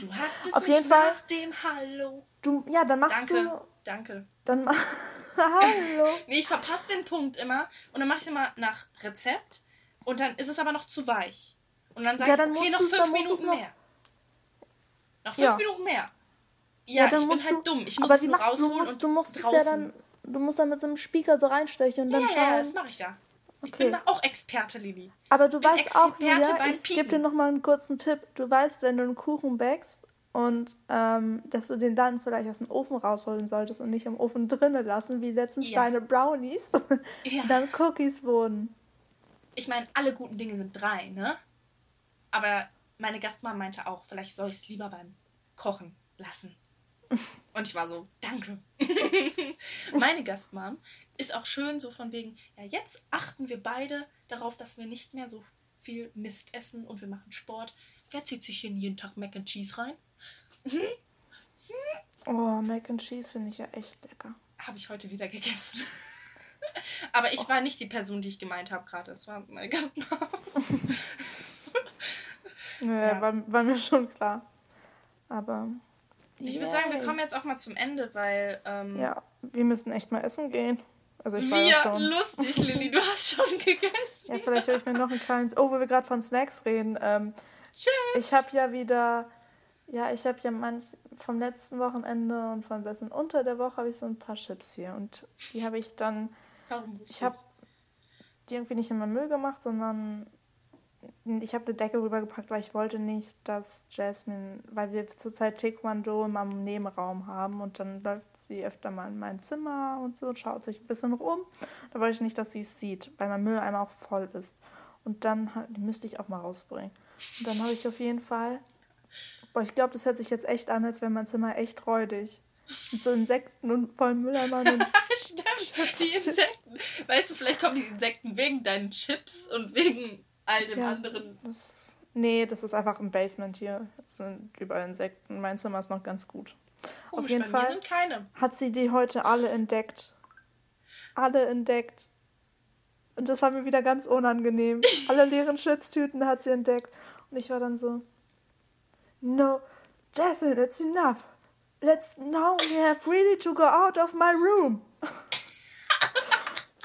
Du hattest Auf jeden Fall. nach dem Hallo. Du, ja, dann machst Danke. du. Danke. Dann mach. [LAUGHS] Hallo. nee, ich verpasse den Punkt immer und dann mache ich es immer nach Rezept und dann ist es aber noch zu weich. Und dann sage ja, ich, okay, noch fünf Minuten noch... mehr. Noch fünf ja. Minuten mehr. Ja, ja ich bin halt dumm. Ich muss es nur rausholen du musst, und du musst draußen. Ja dann, du musst dann mit so einem Speaker so reinstechen und dann ja, schauen. Ja, das mache ich ja. Ich bin da auch Experte, Lili. Aber du weißt Experte auch, Julia, ich gebe dir noch mal einen kurzen Tipp. Du weißt, wenn du einen Kuchen backst und ähm, dass du den dann vielleicht aus dem Ofen rausholen solltest und nicht im Ofen drinnen lassen, wie letztens ja. deine Brownies, [LAUGHS] ja. dann Cookies wurden. Ich meine, alle guten Dinge sind drei, ne? Aber meine Gastmama meinte auch, vielleicht soll ich es lieber beim Kochen lassen. [LAUGHS] Und ich war so, danke. [LAUGHS] Meine Gastmam ist auch schön so von wegen, ja, jetzt achten wir beide darauf, dass wir nicht mehr so viel Mist essen und wir machen Sport. Wer zieht sich hier jeden Tag Mac and Cheese rein? Oh, Mac and Cheese finde ich ja echt lecker. Habe ich heute wieder gegessen. [LAUGHS] Aber ich oh. war nicht die Person, die ich gemeint habe gerade. Es war meine Gastmama. [LAUGHS] ja, ja. War, war, mir schon klar. Aber. Ich würde sagen, wir kommen jetzt auch mal zum Ende, weil. Ähm, ja, wir müssen echt mal essen gehen. Also ich wir, ja schon. lustig, Lilly, du hast schon gegessen. ja, vielleicht höre ich mir noch ein kleines. Oh, wo wir gerade von Snacks reden. Ähm, Chips. Ich habe ja wieder. Ja, ich habe ja manch vom letzten Wochenende und von bisschen unter der Woche habe ich so ein paar Chips hier und die habe ich dann. Warum ich habe die irgendwie nicht in meinen Müll gemacht, sondern ich habe eine Decke rübergepackt, weil ich wollte nicht, dass Jasmine, weil wir zurzeit Taekwondo im Nebenraum haben und dann läuft sie öfter mal in mein Zimmer und so und schaut sich ein bisschen rum. Da wollte ich nicht, dass sie es sieht, weil mein Mülleimer auch voll ist. Und dann müsste ich auch mal rausbringen. Und dann habe ich auf jeden Fall, boah, ich glaube, das hört sich jetzt echt an, als wäre mein Zimmer echt räudig. Mit so Insekten und vollen Mülleimern. [LAUGHS] Stimmt, die Insekten. Weißt du, vielleicht kommen die Insekten wegen deinen Chips und wegen all dem ja, anderen. Das, nee, das ist einfach im Basement hier. Es sind überall Insekten. Mein Zimmer ist noch ganz gut. Komisch, Auf jeden Fall sind keine. hat sie die heute alle entdeckt. Alle entdeckt. Und das war mir wieder ganz unangenehm. [LAUGHS] alle leeren Chipstüten hat sie entdeckt. Und ich war dann so, no, Jasmine, it's enough. Let's now we have really to go out of my room. [LAUGHS]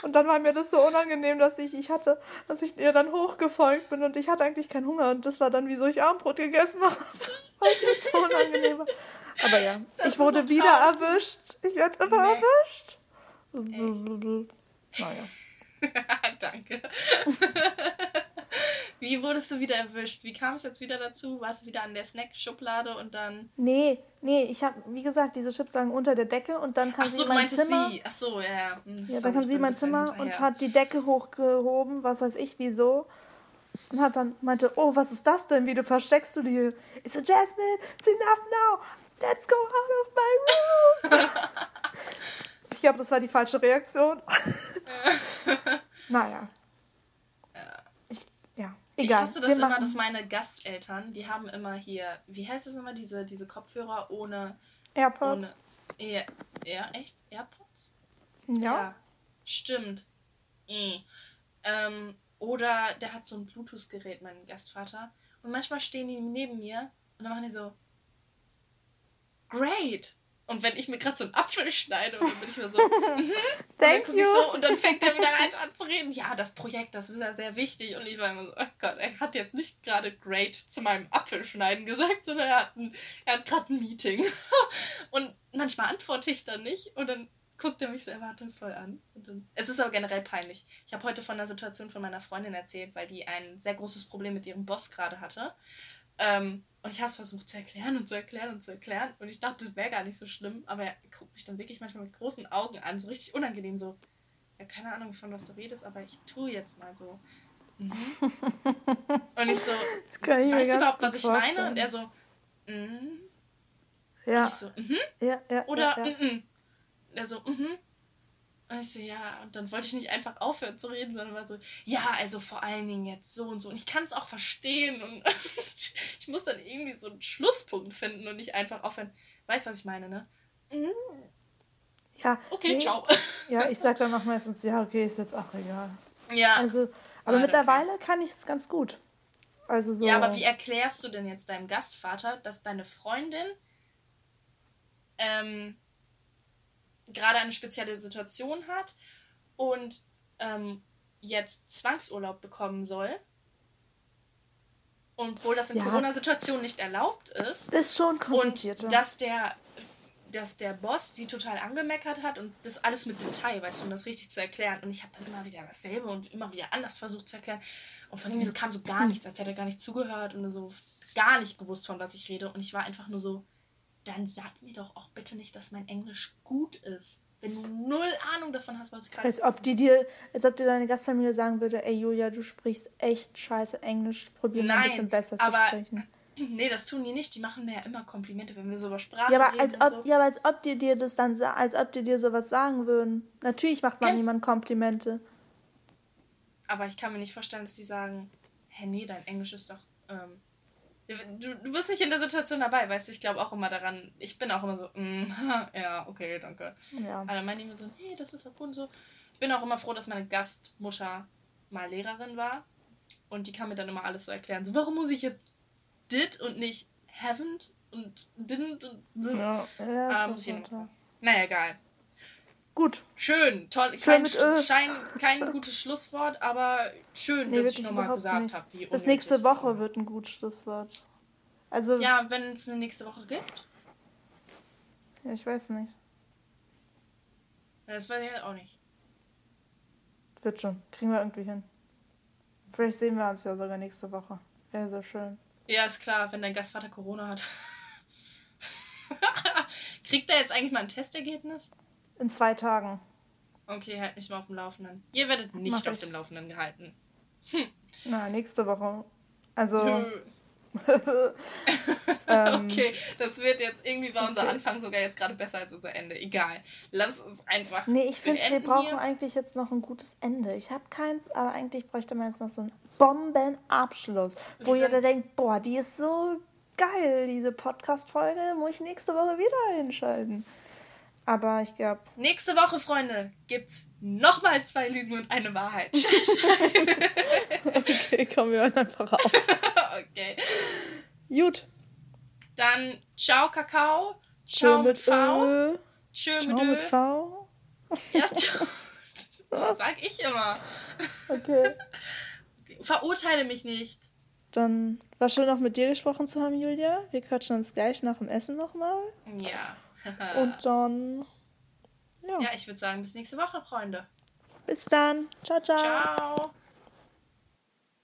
Und dann war mir das so unangenehm, dass ich, ich hatte, dass ich ihr dann hochgefolgt bin und ich hatte eigentlich keinen Hunger und das war dann, wieso ich Armbrot gegessen habe. [LAUGHS] Weil es mir so unangenehm war. Aber ja, das ich wurde wieder erwischt. Ich werde immer nee. erwischt. Naja. [LAUGHS] Danke. Wie wurdest du wieder erwischt? Wie kam es jetzt wieder dazu? Warst du wieder an der Snack-Schublade und dann. Nee, nee, ich habe, wie gesagt, diese Chips lagen unter der Decke und dann kam Ach so, sie in mein Zimmer. Sie. Ach so, ja, ja. Hm, ja, dann kam sie in mein Zimmer hinterher. und hat die Decke hochgehoben, was weiß ich, wieso. Und hat dann meinte, oh, was ist das denn? Wie du versteckst du die? Ich so, Jasmine, it's enough now. Let's go out of my room. [LAUGHS] ich glaube, das war die falsche Reaktion. [LAUGHS] naja. Egal. Ich hasse das immer, dass meine Gasteltern, die haben immer hier, wie heißt es immer, diese, diese Kopfhörer ohne. AirPods? Ohne, ja, ja, echt? AirPods? Ja. ja stimmt. Mhm. Ähm, oder der hat so ein Bluetooth-Gerät, mein Gastvater. Und manchmal stehen die neben mir und dann machen die so. Great! Und wenn ich mir gerade so einen Apfel schneide, dann bin ich mir so, [LAUGHS] mhm. Thank und dann so und dann fängt er wieder rein an zu reden. Ja, das Projekt, das ist ja sehr wichtig. Und ich war immer so, oh Gott, er hat jetzt nicht gerade great zu meinem Apfelschneiden gesagt, sondern er hat, hat gerade ein Meeting. [LAUGHS] und manchmal antworte ich dann nicht und dann guckt er mich so erwartungsvoll an. Und dann, es ist aber generell peinlich. Ich habe heute von einer Situation von meiner Freundin erzählt, weil die ein sehr großes Problem mit ihrem Boss gerade hatte. Ähm, und ich habe es versucht zu erklären und zu erklären und zu erklären. Und ich dachte, das wäre gar nicht so schlimm. Aber er guckt mich dann wirklich manchmal mit großen Augen an, so richtig unangenehm, so. Ja, keine Ahnung, von was du redest, aber ich tue jetzt mal so. Mhm. und ich so, weißt du überhaupt, was ich vorstellen. meine? Und er so, mhm. Ja. Und ich so, mhm. Ja, ja. Oder, ja, ja. mhm. Er so, mhm. Und ich so, ja, und dann wollte ich nicht einfach aufhören zu reden, sondern war so, ja, also vor allen Dingen jetzt so und so. Und ich kann es auch verstehen und [LAUGHS] ich muss dann irgendwie so einen Schlusspunkt finden und nicht einfach aufhören. Weißt du, was ich meine, ne? Mhm. Ja. Okay, nee, ciao. Ja, ich sag dann [LAUGHS] auch meistens, ja, okay, ist jetzt auch egal. Ja. Also, aber mittlerweile okay. kann ich es ganz gut. Also so. Ja, aber wie erklärst du denn jetzt deinem Gastvater, dass deine Freundin ähm, gerade eine spezielle Situation hat und ähm, jetzt Zwangsurlaub bekommen soll. Und obwohl das in ja. Corona-Situationen nicht erlaubt ist. Ist schon kompliziert. Und dass der, dass der Boss sie total angemeckert hat und das alles mit Detail, weißt du, um das richtig zu erklären. Und ich habe dann immer wieder dasselbe und immer wieder anders versucht zu erklären. Und von ihm kam so gar nichts, als hätte er gar nicht zugehört und so gar nicht gewusst, von was ich rede. Und ich war einfach nur so, dann sag mir doch auch bitte nicht, dass mein Englisch gut ist. Wenn du null Ahnung davon hast, was ich gerade. Als ob die dir, als ob dir deine Gastfamilie sagen würde, ey Julia, du sprichst echt scheiße Englisch, probier mal ein bisschen besser aber, zu sprechen. [CLEARS THROAT] Nee, das tun die nicht. Die machen mir ja immer Komplimente, wenn wir so über Sprache ja, aber reden. Als ob, so. Ja, aber als ob die dir das dann als ob die dir sowas sagen würden. Natürlich macht man niemand Komplimente. Aber ich kann mir nicht vorstellen, dass die sagen, hä, nee, dein Englisch ist doch. Ähm, du, du bist nicht in der Situation dabei, weißt du, ich glaube auch immer daran, ich bin auch immer so, mm, [LAUGHS] ja, okay, danke. Ja. Aber dann meinen die immer so, nee, das ist doch gut und so. Ich bin auch immer froh, dass meine Gastmutter mal Lehrerin war. Und die kann mir dann immer alles so erklären. So, warum muss ich jetzt did und nicht haven't und didn't und. Ja, ja, muss ich Naja, egal. Gut. Schön, toll. Schön kein, Schein, kein gutes Schlusswort, aber schön, nee, dass ich nochmal gesagt habe, wie Bis nächste Woche wird ein gutes Schlusswort. Also. Ja, wenn es eine nächste Woche gibt. Ja, ich weiß nicht. Ja, das weiß ich halt auch nicht. Wird schon. Kriegen wir irgendwie hin. Vielleicht sehen wir uns ja sogar nächste Woche. Wäre so schön. Ja, ist klar, wenn dein Gastvater Corona hat. [LAUGHS] Kriegt er jetzt eigentlich mal ein Testergebnis? In zwei Tagen. Okay, halt mich mal auf dem Laufenden. Ihr werdet nicht auf dem Laufenden gehalten. Hm. Na, nächste Woche. Also. [LAUGHS] Ähm, [LAUGHS] okay, das wird jetzt irgendwie bei unser Anfang sogar jetzt gerade besser als unser Ende. Egal. Lass es einfach. Nee, ich finde, wir brauchen hier. eigentlich jetzt noch ein gutes Ende. Ich habe keins, aber eigentlich bräuchte man jetzt noch so einen Bombenabschluss, wo wir jeder denkt, boah, die ist so geil, diese Podcast-Folge, muss ich nächste Woche wieder einschalten. Aber ich glaube. Nächste Woche, Freunde, gibt's nochmal zwei Lügen und eine Wahrheit. [LAUGHS] okay, kommen wir einfach auf. [LAUGHS] okay. Gut. Dann ciao Kakao. Ciao mit, mit V. Tschö ciao mit, mit V. Ja, ciao. Das sag ich immer. Okay. Verurteile mich nicht. Dann war schön noch mit dir gesprochen zu haben, Julia. Wir quatschen uns gleich nach dem Essen nochmal. Ja. [LAUGHS] Und dann. Ja, ja ich würde sagen, bis nächste Woche, Freunde. Bis dann. Ciao, ciao. Ciao.